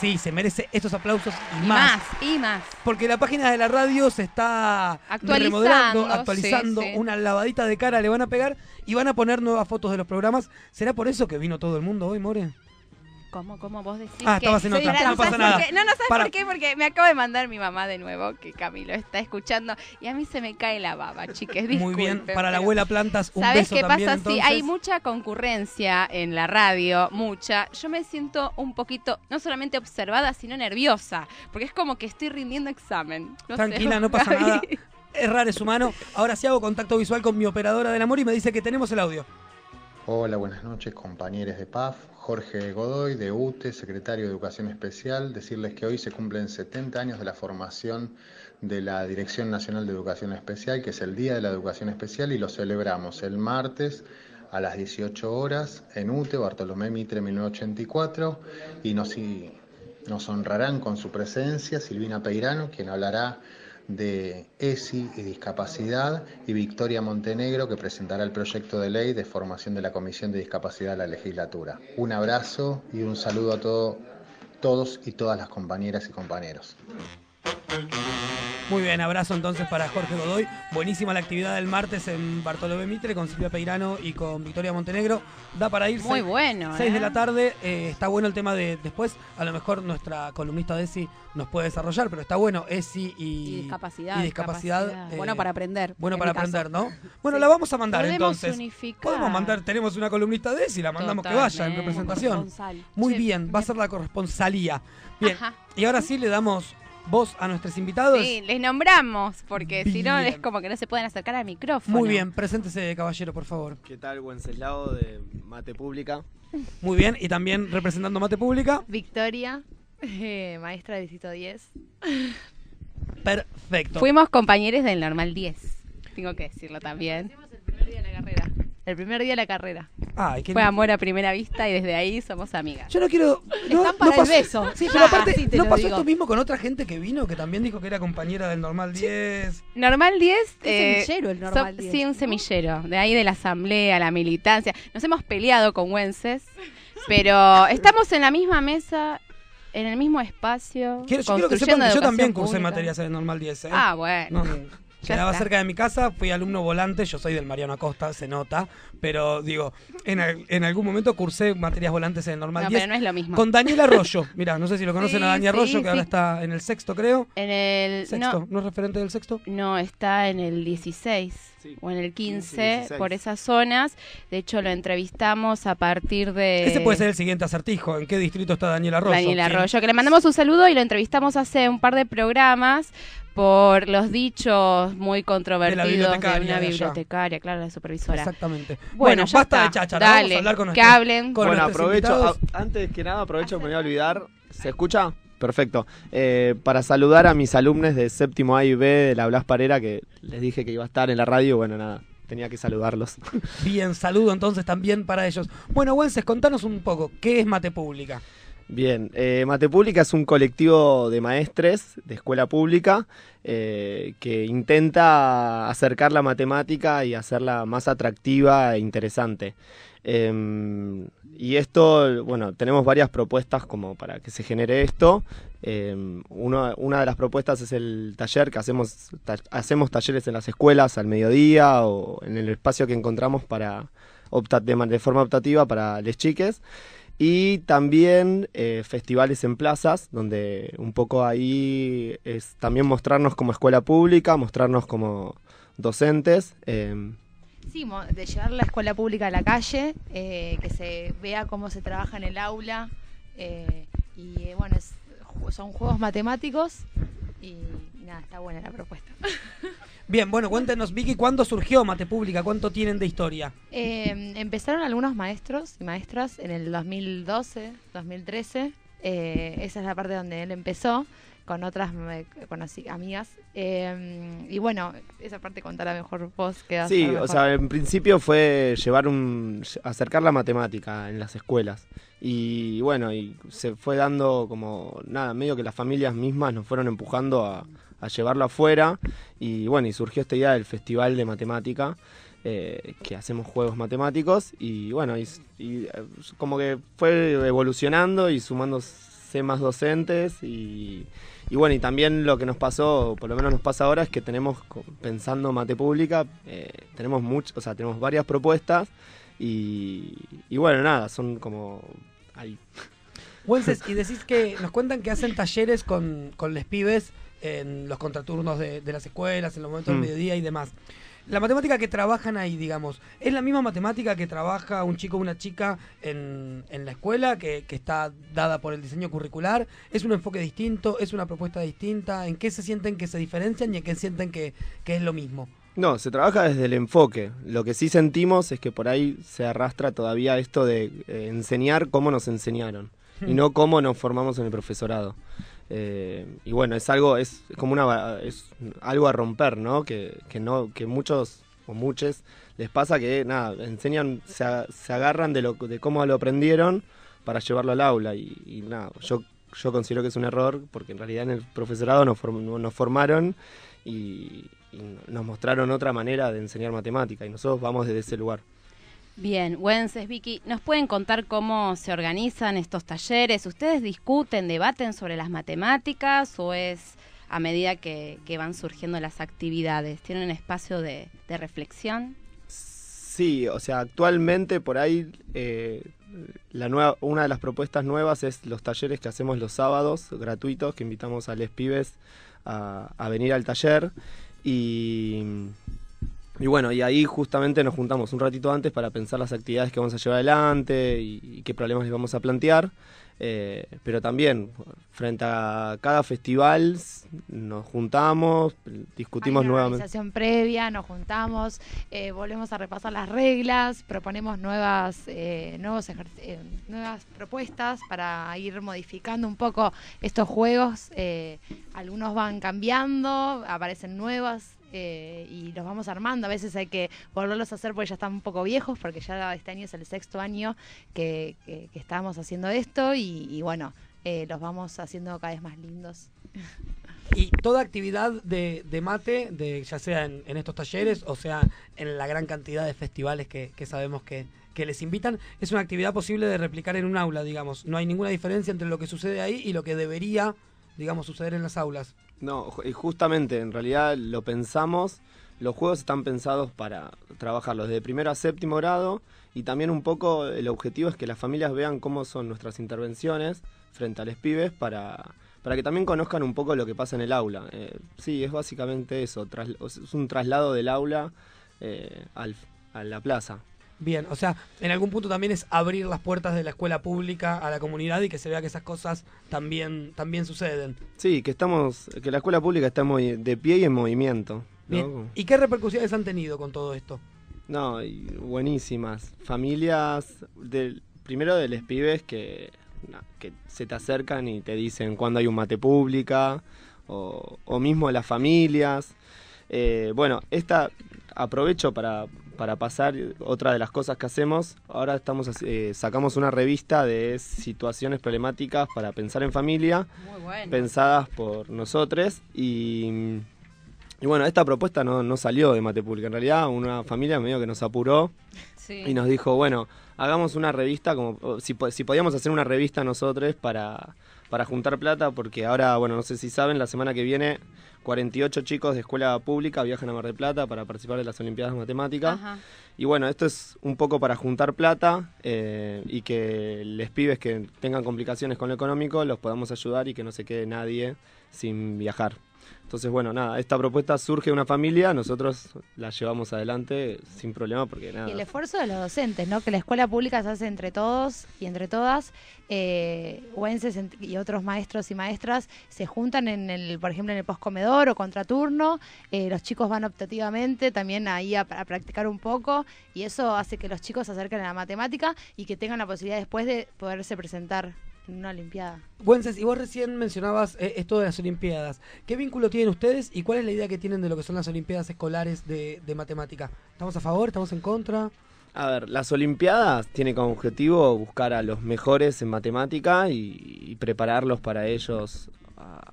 sí, se merece estos aplausos y, Y más. más, y más. Porque la página de la radio se está Actualizando, remodelando, sí, actualizando, sí. una lavadita de cara le van a pegar y van a poner nuevas fotos de los programas. ¿Será por eso que vino todo el mundo hoy, More? ¿Cómo, cómo vos decís? Ah, que- estabas en otra, no pasa ¿sabes nada. No, no, ¿sabes Para. por qué? Porque me acaba de mandar mi mamá de nuevo que Camilo está escuchando y a mí se me cae la baba, chiques. Muy bien, para la abuela Plantas, un ¿Sabes beso qué también pasa? entonces. Sí, hay mucha concurrencia en la radio, mucha. Yo me siento un poquito, no solamente observada, sino nerviosa, porque es como que estoy rindiendo examen. No sé, Tranquila, no pasa Gaby. nada. Errar es humano. Ahora sí hago contacto visual con mi operadora del amor y me dice que tenemos el audio. Hola, buenas noches compañeros de PAF, Jorge Godoy de UTE, secretario de Educación Especial. Decirles que hoy se cumplen 70 años de la formación de la Dirección Nacional de Educación Especial, que es el Día de la Educación Especial, y lo celebramos el martes a las 18 horas en UTE, Bartolomé Mitre 1984, y nos, y nos honrarán con su presencia Silvina Peirano, quien hablará de ESI y discapacidad, y Victoria Montenegro, que presentará el proyecto de ley de formación de la Comisión de Discapacidad de la legislatura. Un abrazo y un saludo a todo- todos y todas las compañeras y compañeros. Muy bien, abrazo entonces para Jorge Godoy. Buenísima la actividad del martes en Bartolomé Mitre con Silvia Peirano y con Victoria Montenegro. Da para irse. Muy bueno, 6 de ¿eh? la tarde. eh, está bueno el tema de después. A lo mejor nuestra columnista de ESI nos puede desarrollar, pero está bueno ESI y, Y discapacidad. y discapacidad, eh, bueno para aprender. Bueno en para caso. aprender, ¿no? Bueno, la vamos a mandar Podemos entonces. unificar. Podemos mandar, tenemos una columnista de ESI, la mandamos que vaya en representación. Corresponsal. Muy Che, bien, va a ser la corresponsalía. Bien, Ajá. y ahora sí le damos voz a nuestros invitados. Sí, les nombramos, porque si no es como que no se pueden acercar al micrófono. Muy bien, preséntese, caballero, por favor. ¿Qué tal, Wenceslao de Mate Pública? Muy bien, y también representando Mate Pública. Victoria. Eh, maestra del distrito 10. Perfecto. Fuimos compañeros del normal 10. Tengo que decirlo también. El primer día de la carrera. El primer día de la carrera. Ay, qué Fue lindo. amor a primera vista y desde ahí somos amigas. Yo no quiero. No, Están para no el pasó- beso. Sí, pero aparte, ¿no pasó digo. esto mismo con otra gente que vino que también dijo que era compañera del normal 10? Normal 10. Es semillero el normal so- 10, Sí, un semillero. De ahí de la asamblea, la militancia. Nos hemos peleado con Wences, pero estamos en la misma mesa, en el mismo espacio. Quiero, yo quiero que sepan construyendo que yo educación también cursé materias en el normal 10. ¿eh? Ah, bueno. No, quedaba cerca de mi casa, fui alumno volante, yo soy del Mariano Acosta, se nota, pero digo, en, al- en algún momento cursé materias volantes en el normal No, 10. pero no es lo mismo. Con Daniel Arroyo, mira, no sé si lo conocen Sí, a Daniel sí, Arroyo, que ahora está en el sexto, creo. En el. Sexto, No, ¿no es referente del sexto? no, está en el 16 Sí. o en el 15, 16. por esas zonas. De hecho, lo entrevistamos a partir de. Ese puede ser el siguiente acertijo. ¿En qué distrito está Daniel Arroyo? Daniel ¿Quién? Arroyo, que le mandamos un saludo y lo entrevistamos hace un par de programas por los dichos muy controvertidos de, bibliotecaria una de bibliotecaria, claro, la supervisora. Exactamente. Bueno, Bueno, ya basta está. de cháchara, vamos a Dale, hablar con que hablen. con bueno, aprovecho, a- antes que nada, aprovecho que me voy a olvidar. ¿Se escucha? Perfecto. Eh, para saludar a mis alumnos de séptimo A y B de la Blas Parera, que les dije que iba a estar en la radio, bueno, nada, tenía que saludarlos. Bien, saludo entonces también para ellos. Bueno, Wences, contanos un poco, ¿qué es Mate Pública? Bien, eh, Mate Pública es un colectivo de maestres de escuela pública eh, que intenta acercar la matemática y hacerla más atractiva e interesante. Em, y esto, bueno, tenemos varias propuestas como para que se genere esto. Em, una de las propuestas es el taller que hacemos, ta- hacemos talleres en las escuelas al mediodía o en el espacio que encontramos para de, de forma optativa para les chiques. Y también eh, festivales en plazas, donde un poco ahí es también mostrarnos como escuela pública, mostrarnos como docentes. em, Sí, de llevar la escuela pública a la calle, eh, que se vea cómo se trabaja en el aula. eh, y eh, bueno, es- son juegos matemáticos y nada, está buena la propuesta. Bien, bueno, cuéntenos, Vicky, ¿cuándo surgió Mate Pública? ¿Cuánto tienen de historia? Eh, empezaron algunos maestros y maestras en el 2012, 2013. eh, esa es la parte donde él empezó con otras eh, conocí, amigas. Eh, y bueno, esa parte contala mejor vos. Que Sí, o sea, en principio fue llevar un acercar la matemática en las escuelas. Y bueno, y se fue dando como nada, medio que las familias mismas nos fueron empujando a, a llevarlo afuera y bueno, y surgió esta idea del festival de matemática. eh, que hacemos juegos matemáticos y bueno, y, eh, como que fue evolucionando y sumándose más docentes y, y bueno, y también lo que nos pasó, por lo menos nos pasa ahora, es que tenemos, pensando mate pública, eh, tenemos mucho, o sea, tenemos varias propuestas y, y bueno, nada, son como ahí. Wences, y decís que nos cuentan que hacen talleres con, con les pibes en los contraturnos de, de las escuelas, en los momentos Mm. del mediodía y demás. La matemática que trabajan ahí, digamos, ¿es la misma matemática que trabaja un chico o una chica en, en la escuela, que, que está dada por el diseño curricular? ¿Es un enfoque distinto? ¿Es una propuesta distinta? ¿En qué se sienten que se diferencian y en qué sienten que, que es lo mismo? No, se trabaja desde el enfoque. Lo que sí sentimos es que por ahí se arrastra todavía esto de eh, enseñar cómo nos enseñaron y Hmm. no cómo nos formamos en el profesorado. Eh, y bueno, es algo, es como una, es algo a romper, ¿no? Que, que no, que muchos o muchos les pasa que nada, enseñan, se, se agarran de lo, de cómo lo aprendieron para llevarlo al aula y, y nada, yo yo considero que es un error porque en realidad en el profesorado nos, form- nos formaron y, y nos mostraron otra manera de enseñar matemática y nosotros vamos desde ese lugar. Bien, Wences, Vicky, ¿nos pueden contar cómo se organizan estos talleres? ¿Ustedes discuten, debaten sobre las matemáticas o es a medida que, van surgiendo las actividades? ¿Tienen un espacio de, de reflexión? Sí, o sea, actualmente por ahí eh, la nueva, una de las propuestas nuevas es los talleres que hacemos los sábados gratuitos, que invitamos a les pibes a, a venir al taller y, y bueno, y ahí justamente nos juntamos un ratito antes para pensar las actividades que vamos a llevar adelante y, y qué problemas les vamos a plantear. Eh, pero también, frente a cada festival, nos juntamos, discutimos Hay una nuevamente. organización previa, nos juntamos, eh, volvemos a repasar las reglas, proponemos nuevas, eh, nuevos eh, nuevas propuestas para ir modificando un poco estos juegos. eh, algunos van cambiando, aparecen nuevas. Eh, y los vamos armando. A veces hay que volverlos a hacer porque ya están un poco viejos, porque ya este año es el sexto año que, que- estamos haciendo esto y, bueno, eh, los vamos haciendo cada vez más lindos. Y toda actividad de, mate, de, ya sea en, estos talleres o sea en la gran cantidad de festivales que, sabemos que les invitan, es una actividad posible de replicar en un aula, digamos. No hay ninguna diferencia entre lo que sucede ahí y lo que debería, digamos, suceder en las aulas. No, justamente, en realidad lo pensamos, los juegos están pensados para trabajarlos de primero a séptimo grado y también un poco el objetivo es que las familias vean cómo son nuestras intervenciones frente a los pibes para, para que también conozcan un poco lo que pasa en el aula. Eh, sí, es básicamente eso, es un traslado del aula eh, al- a la plaza. Bien, o sea, en algún punto también es abrir las puertas de la escuela pública a la comunidad y que se vea que esas cosas también, también suceden. Sí, que estamos, que la escuela pública está movi- de pie y en movimiento. ¿no? Bien. ¿Y qué repercusiones han tenido con todo esto? No, y buenísimas. Familias, del, primero de los pibes que, no, que se te acercan y te dicen cuándo hay un mate pública, o, o mismo de las familias. Eh, bueno, esta aprovecho para, para pasar otra de las cosas que hacemos. Ahora estamos eh, sacamos una revista de situaciones problemáticas para pensar en familia, Muy bueno. pensadas por nosotros y y bueno, esta propuesta no, no salió de Mate Pública. En realidad, una familia medio que nos apuró Sí. y nos dijo, bueno, hagamos una revista, como si, si podíamos hacer una revista nosotros para, para juntar plata, porque ahora, bueno, no sé si saben, la semana que viene 48 chicos de escuela pública viajan a Mar del Plata para participar de las Olimpiadas de Matemática. Ajá. Y bueno, esto es un poco para juntar plata eh, y que les pibes que tengan complicaciones con lo económico los podamos ayudar y que no se quede nadie sin viajar. Entonces, bueno, nada, esta propuesta surge de una familia, nosotros la llevamos adelante sin problema porque nada. Y el esfuerzo de los docentes, ¿no? Que la escuela pública se hace entre todos y entre todas. Eh, Güences ent- y otros maestros y maestras se juntan en el, por ejemplo, en el postcomedor o contraturno. Eh, los chicos van optativamente también ahí a, practicar un poco y eso hace que los chicos se acerquen a la matemática y que tengan la posibilidad después de poderse presentar en una olimpiada. Güences, y vos recién mencionabas eh, esto de las Olimpiadas. ¿Qué vínculo tienen ustedes y cuál es la idea que tienen de lo que son las Olimpiadas escolares de, de matemática? ¿Estamos a favor? ¿Estamos en contra? A ver, las Olimpiadas tienen como objetivo buscar a los mejores en matemática y, y prepararlos para ellos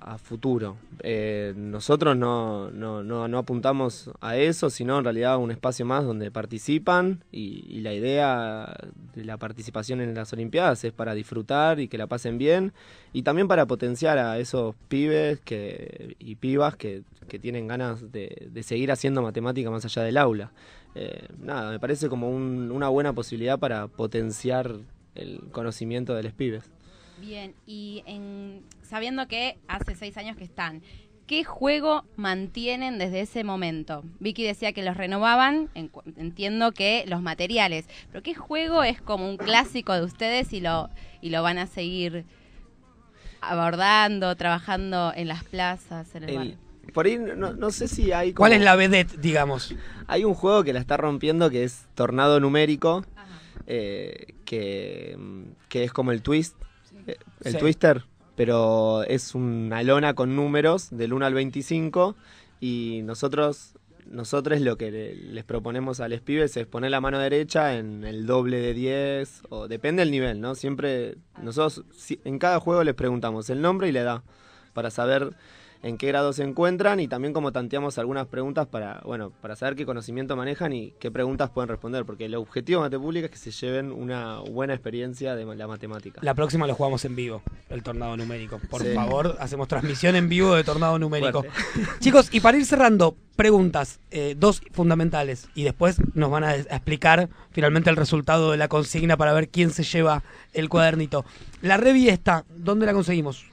a, futuro. Eh, nosotros no, no, no, no apuntamos a eso, sino en realidad a un espacio más donde participan y, y la idea de la participación en las Olimpiadas es para disfrutar y que la pasen bien y también para potenciar a esos pibes que, y pibas que, que tienen ganas de, de seguir haciendo matemática más allá del aula. Eh, nada, me parece como un- una buena posibilidad para potenciar el conocimiento de los pibes. Bien, y en, sabiendo que hace seis años que están, ¿qué juego mantienen desde ese momento? Vicky decía que los renovaban, entiendo que los materiales, pero ¿qué juego es como un clásico de ustedes y lo, y lo van a seguir abordando, trabajando en las plazas, en el, El- barrio? por ahí no, no sé si hay... ¿Cuál como- es la vedette, digamos? Hay un juego que la está rompiendo que es Tornado Numérico, eh, que, que es como el twist, el Sí. twister, pero es una lona con números del 1 al 25 y nosotros nosotros lo que le- les proponemos a los pibes es poner la mano derecha en el doble de 10 o depende del nivel, ¿no? Siempre nosotros en cada juego les preguntamos el nombre y la edad para saber en qué grado se encuentran y también como tanteamos algunas preguntas para, bueno, para saber qué conocimiento manejan y qué preguntas pueden responder, porque el objetivo de Mate Pública es que se lleven una buena experiencia de la matemática. La próxima lo jugamos en vivo, el tornado numérico. Por Sí. favor, hacemos transmisión en vivo de tornado numérico. Fuerte. Chicos, y para ir cerrando, preguntas, eh, dos fundamentales, y después nos van a, explicar finalmente el resultado de la consigna para ver quién se lleva el cuadernito. La revi esta, ¿dónde la conseguimos?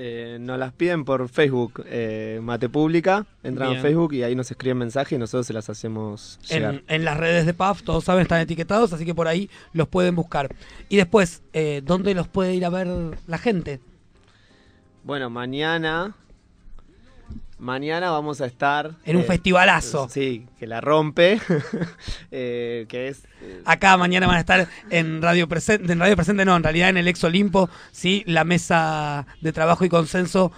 Eh, nos las piden por Facebook, eh, Mate Pública. Entran Bien. a Facebook y ahí nos escriben mensajes y nosotros se las hacemos llegar. En, en las redes de PAF, todos saben, están etiquetados, así que por ahí los pueden buscar. Y después, eh, ¿dónde los puede ir a ver la gente? Bueno, mañana. Mañana vamos a estar. En un festivalazo. Sí, que la rompe. eh, que es. eh, Acá mañana van a estar en Radio Presente, en Radio Presente no, en realidad en el Ex Olimpo, sí, la mesa de trabajo y consenso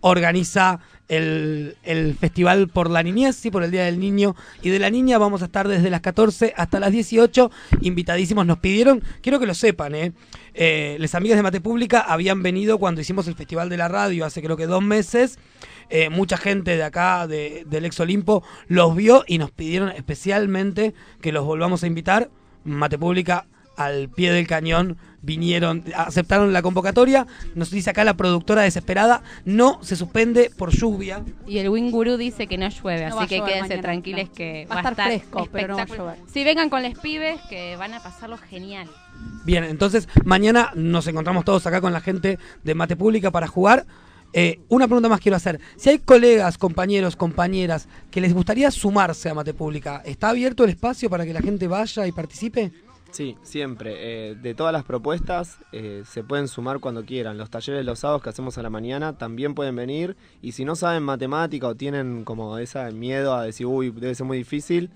organiza el, el Festival por la Niñez, sí, por el Día del Niño y de la Niña. Vamos a estar desde las 14 hasta las 18, invitadísimos. Nos pidieron, quiero que lo sepan, ¿eh? Eh, les amigas de Mate Pública habían venido cuando hicimos el Festival de la Radio hace creo que dos meses. Eh, mucha gente de acá, de- del Ex Olimpo, los vio y nos pidieron especialmente que los volvamos a invitar. Mate Pública al pie del cañón vinieron, aceptaron la convocatoria. Nos dice acá la productora desesperada, no se suspende por lluvia. Y el Winguru dice que no llueve, No así que quédense mañana, tranquilos no. que Va a estar fresco, pero no va a llover. Sí, vengan con los pibes que van a pasarlo genial. Bien, entonces mañana nos encontramos todos acá con la gente de Mate Pública para jugar. Eh, una pregunta más quiero hacer. Si hay colegas, compañeros, compañeras que les gustaría sumarse a Mate Pública, ¿está abierto el espacio para que la gente vaya y participe? Sí, siempre. Eh, de todas las propuestas eh, se pueden sumar cuando quieran. Los talleres los sábados que hacemos a la mañana también pueden venir. Y si no saben matemática o tienen como ese miedo a decir, uy, debe ser muy difícil,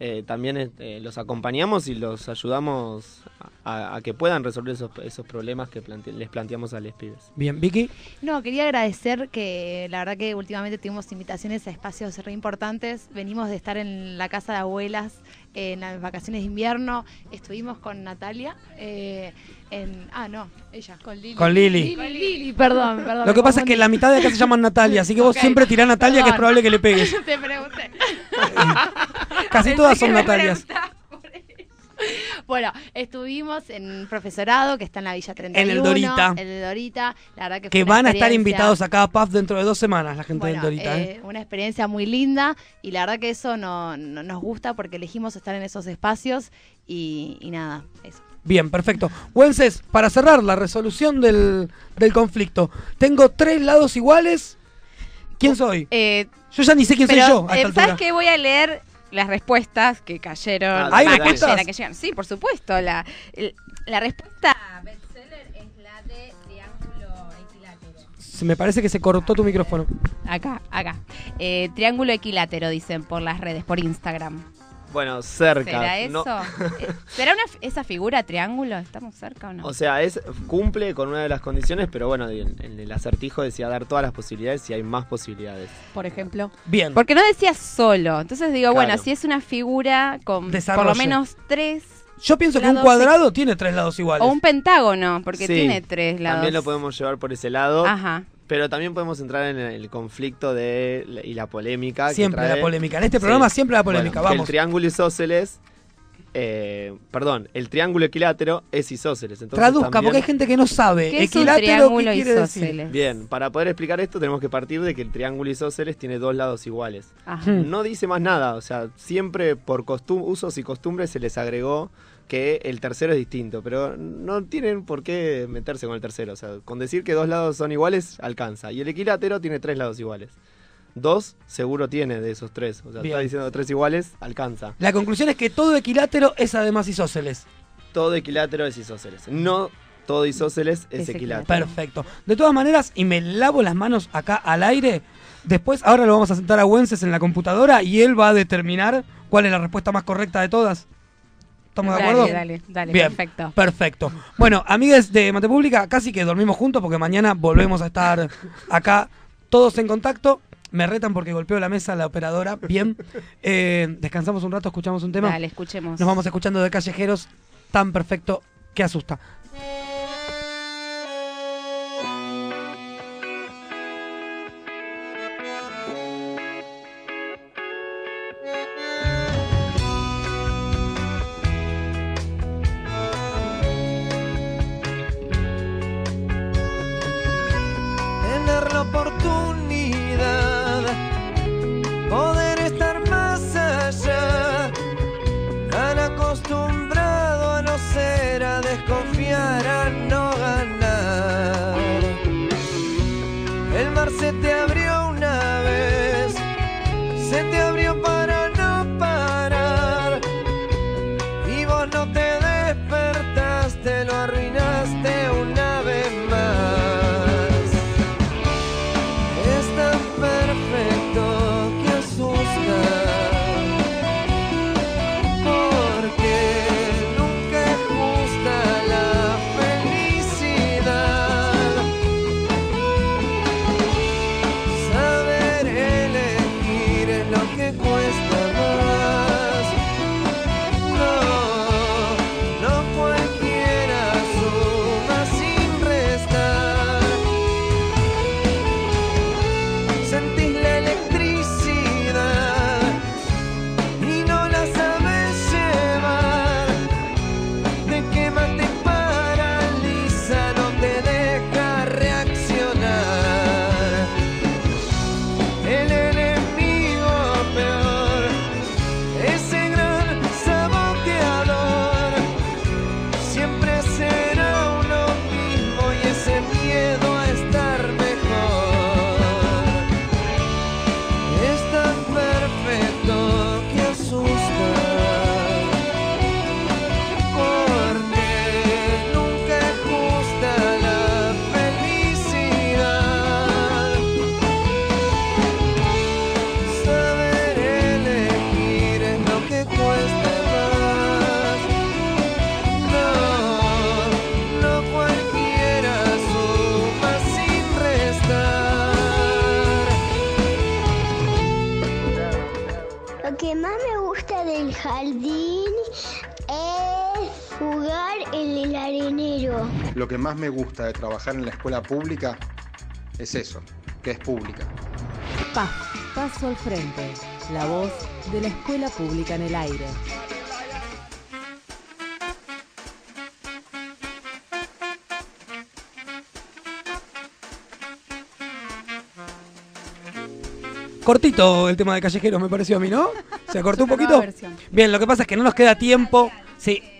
eh, también eh, los acompañamos y los ayudamos a, a que puedan resolver esos, esos problemas que plante- les planteamos a los pibes. Bien, Vicky. No, quería agradecer que la verdad que últimamente tuvimos invitaciones a espacios re importantes. Venimos de estar en la casa de abuelas en las vacaciones de invierno. Estuvimos con Natalia eh, en... Ah, no, ella. Con Lili. Con Lili. Con Lili, perdón, perdón. Lo que pasa es que la mitad de acá se llaman Natalia, así que vos siempre tirás Natalia, que es probable que le pegues. Te pregunté. Casi todas son Natalias. eso. Bueno, estuvimos en profesorado, que está en la Villa 31. En el Dorita. En el Dorita. La verdad que, Que fue una van a estar invitados a PAF dentro de dos semanas, la gente Bueno, del Dorita. ¿eh? eh, una experiencia muy linda y la verdad que eso no, no- nos gusta porque elegimos estar en esos espacios y, y nada, eso. Bien, perfecto. Wences, para cerrar la resolución del, del conflicto, tengo tres lados iguales. ¿Quién soy? Eh, yo ya ni sé quién pero, soy yo a eh, esta ¿Sabes altura. qué? Voy a leer las respuestas que cayeron. Ah, ¿hay Va, respuestas? cayeron, que llegan. Sí, por supuesto. La, el- la respuesta bestseller es la de triángulo equilátero. Se Me parece que se cortó tu micrófono. Acá, acá. Eh, triángulo equilátero, dicen por las redes, por Instagram. Bueno, cerca. ¿Será eso? no- ¿Será una, esa figura triángulo? ¿Estamos cerca o no? O sea, es cumple con una de las condiciones, pero bueno, en, en el acertijo decía dar todas las posibilidades y hay más posibilidades. Por ejemplo. Bien. Porque no decía solo. Entonces digo, bueno, si es una figura con por lo menos tres. Yo pienso que un cuadrado tiene tres lados iguales. O un pentágono, porque Sí, tiene tres lados. También lo podemos llevar por ese lado. Ajá. Pero también podemos entrar en el conflicto de y la polémica. que Siempre trae- la polémica. En este programa siempre la polémica, Bueno, vamos. El triángulo isósceles. eh, perdón, el triángulo equilátero es isósceles. Entonces Traduzca, también- porque hay gente que no sabe. ¿Qué es un Equilátero. Bien, para poder explicar esto tenemos que partir de que el triángulo isósceles tiene dos lados iguales. Ajá. No dice más nada, o sea, siempre por costum- usos y costumbres se les agregó que el tercero es distinto, pero no tienen por qué meterse con el tercero, o sea, con decir que dos lados son iguales alcanza. Y el equilátero tiene tres lados iguales. Dos seguro tiene de esos tres, o sea, Bien. está diciendo tres iguales, alcanza. La conclusión es que todo equilátero es además isósceles. Todo equilátero es isósceles. No todo isósceles es, Es equilátero. Perfecto. De todas maneras, y me lavo las manos acá al aire, después ahora lo vamos a sentar a Wences en la computadora y él va a determinar cuál es la respuesta más correcta de todas. ¿Estamos de acuerdo? dale, dale, Bien, perfecto. Perfecto. Bueno, amigues de Mate Pública, casi que dormimos juntos porque mañana volvemos a estar acá todos en contacto. Me retan porque golpeo la mesa la operadora. Bien. Eh, descansamos un rato, escuchamos un tema. Dale, escuchemos. Nos vamos escuchando de callejeros tan perfecto que asusta. De trabajar en la escuela pública es eso, que es pública. PAF, Paso al Frente, la voz de la escuela pública en el aire. Cortito el tema de callejeros, me pareció a mí, ¿no? ¿Se acortó un poquito? Bien, lo que pasa es que no nos queda tiempo. Sí.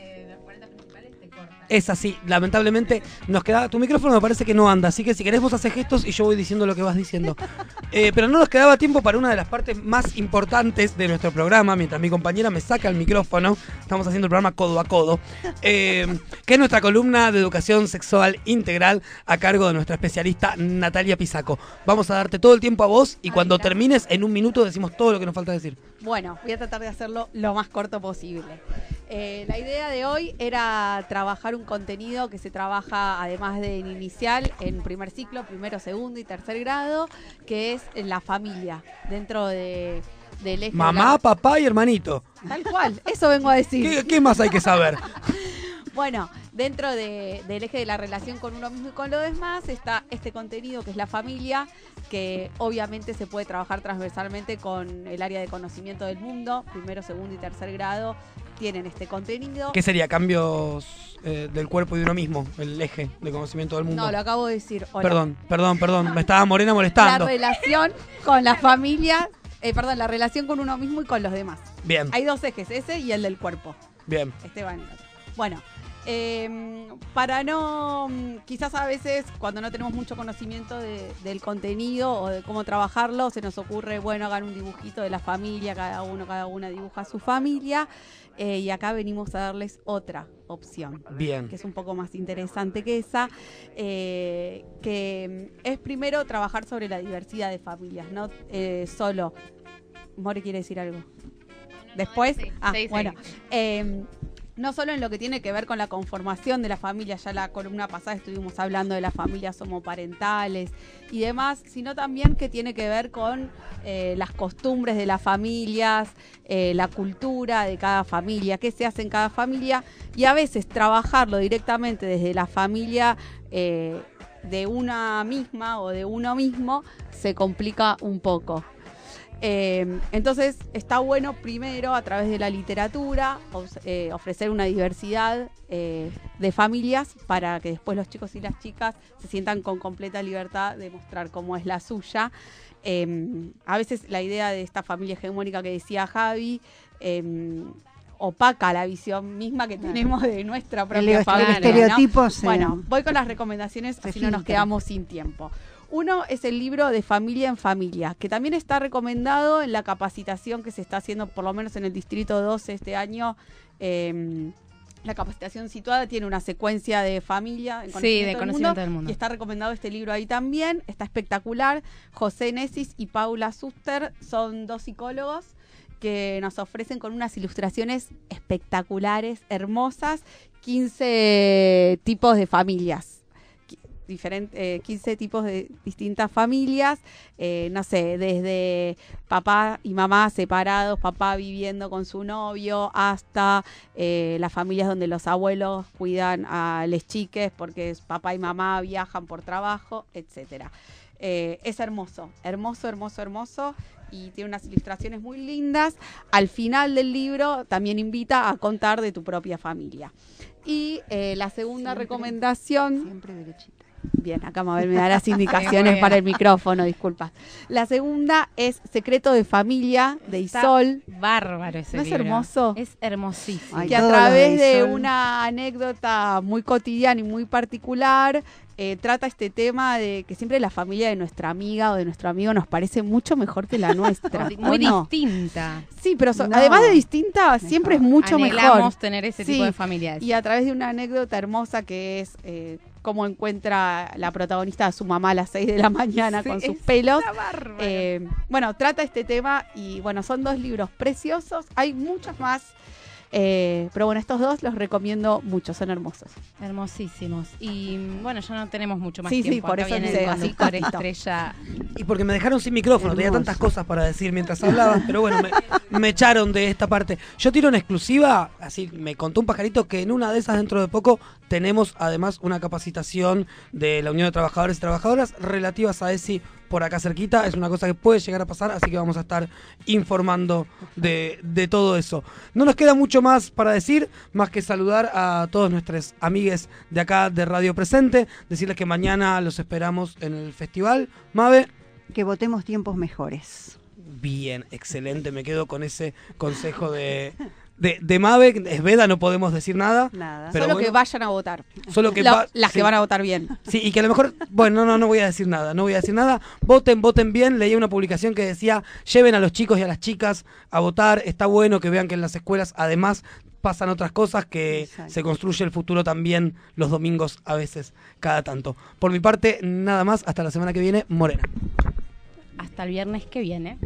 Es así, lamentablemente nos queda. Tu micrófono me parece que no anda, así que si querés vos haces gestos y yo voy diciendo lo que vas diciendo. Eh, pero no nos quedaba tiempo para una de las partes más importantes de nuestro programa, mientras mi compañera me saca el micrófono. Estamos haciendo el programa codo a codo, eh, que es nuestra columna de educación sexual integral a cargo de nuestra especialista Natalia Pisaco. Vamos a darte todo el tiempo a vos y cuando termines en un minuto decimos todo lo que nos falta decir. Bueno, voy a tratar de hacerlo lo más corto posible. Eh, la idea de hoy era trabajar un contenido que se trabaja además de en inicial, en primer ciclo, primero, segundo y tercer grado, que es la familia, dentro de, del eje Mamá, papá y hermanito. Tal cual, eso vengo a decir. ¿Qué, qué más hay que saber? Bueno, dentro de- del eje de la relación con uno mismo y con los demás está este contenido que es la familia, que obviamente se puede trabajar transversalmente con el área de conocimiento del mundo, primero, segundo y tercer grado tienen este contenido. ¿Qué sería? Cambios eh, del cuerpo y de uno mismo, el eje de conocimiento del mundo. No, lo acabo de decir. Hola. Perdón, perdón, perdón. Me estaba Morena molestando. La relación con la familia, eh, perdón, la relación con uno mismo y con los demás. Bien, Hay dos ejes, ese y el del cuerpo. bien. Esteban. Bueno, eh, para no, mm, quizás a veces cuando no tenemos mucho conocimiento de- del contenido o de cómo trabajarlo, se nos ocurre, bueno, hagan un dibujito de la familia, cada uno, cada una dibuja a su familia, eh, y acá venimos a darles otra opción. Bien. Que es un poco más interesante que esa, eh, que mm, es primero trabajar sobre la diversidad de familias, no eh, solo. More quiere decir algo. Después, ah, sí, sí. bueno, eh, no solo en lo que tiene que ver con la conformación de la familia, ya la columna pasada estuvimos hablando de las familias homoparentales y demás, sino también que tiene que ver con eh, las costumbres de las familias, eh, la cultura de cada familia, qué se hace en cada familia y a veces trabajarlo directamente desde la familia. eh, de una misma o de uno mismo se complica un poco. Eh, entonces está bueno primero a través de la literatura eh, ofrecer una diversidad eh, de familias para que después los chicos y las chicas se sientan con completa libertad de mostrar cómo es la suya. Eh, a veces la idea de esta familia hegemónica que decía Javi eh, opaca la visión misma que tenemos de nuestra propia El- el familia. estereotipo ¿no? Bueno, voy con las recomendaciones, así no nos quedamos sin tiempo. Uno es el libro de Familia en Familia, que también está recomendado en la capacitación que se está haciendo, por lo menos en el Distrito 12 este año. Eh, la capacitación situada tiene una secuencia de familia, en Sí, de conocimiento del mundo. Y está recomendado este libro ahí también. Está espectacular. José Nesis y Paula Suster son dos psicólogos que nos ofrecen con unas ilustraciones espectaculares, hermosas, 15 tipos de familias. Qui- diferent- eh, 15 tipos de distintas familias, eh, no sé, desde papá y mamá separados, papá viviendo con su novio, hasta eh, las familias donde los abuelos cuidan a les chiques porque papá y mamá viajan por trabajo, etcétera. Eh, es hermoso, hermoso, hermoso, hermoso y tiene unas ilustraciones muy lindas. Al final del libro también invita a contar de tu propia familia. Y eh, la segunda recomendación... Siempre derechita. Bien, acá Mabel me da las indicaciones para el micrófono, disculpa. La segunda es Secreto de Familia de Está Isol. Bárbaro ese ¿No es libro. hermoso? Es hermosísimo. Ay, que a través de una anécdota muy cotidiana y muy particular eh, trata este tema de que siempre la familia de nuestra amiga o de nuestro amigo nos parece mucho mejor que la nuestra. Muy distinta. Sí, pero so- No. además de distinta, siempre es mucho Anhelamos mejor. tener ese Sí, tipo de familias. Y a través de una anécdota hermosa que es eh, cómo encuentra la protagonista a su mamá a las 6 de la mañana Sí, con sus pelos. Eh, bueno, trata este tema y bueno, son dos libros preciosos. Hay muchos más. Eh, pero bueno, estos dos los recomiendo mucho, son hermosos. Hermosísimos. Y bueno, ya no tenemos mucho más Sí, sí, tiempo. por Acá eso viene dice el así, cortito. estrella. Y porque me dejaron sin micrófono, tenía tantas cosas para decir mientras hablabas, pero bueno, me, me echaron de esta parte. Yo tiro en exclusiva, así me contó un pajarito que en una de esas dentro de poco tenemos además una capacitación de la Unión de Trabajadores y Trabajadoras relativas a ESI por acá cerquita. Es una cosa que puede llegar a pasar, así que vamos a estar informando de, de todo eso. No nos queda mucho más para decir, más que saludar a todos nuestros amigues de acá de Radio Presente, decirles que mañana los esperamos en el festival. Mave. Que votemos tiempos mejores. Bien, excelente. Me quedo con ese consejo de, de, de Mave. Es Veda, no podemos decir nada. Nada. Pero Solo bueno, que vayan a votar. Solo que La- va- las sí. que van a votar bien. Sí, y que a lo mejor, bueno, no, no, no voy a decir nada, no voy a decir nada. Voten, voten bien. Leí una publicación que decía, lleven a los chicos y a las chicas a votar. Está bueno que vean que en las escuelas además pasan otras cosas, que Exacto. se construye el futuro también los domingos a veces, cada tanto. Por mi parte, nada más. Hasta la semana que viene, Morena. Hasta el viernes que viene.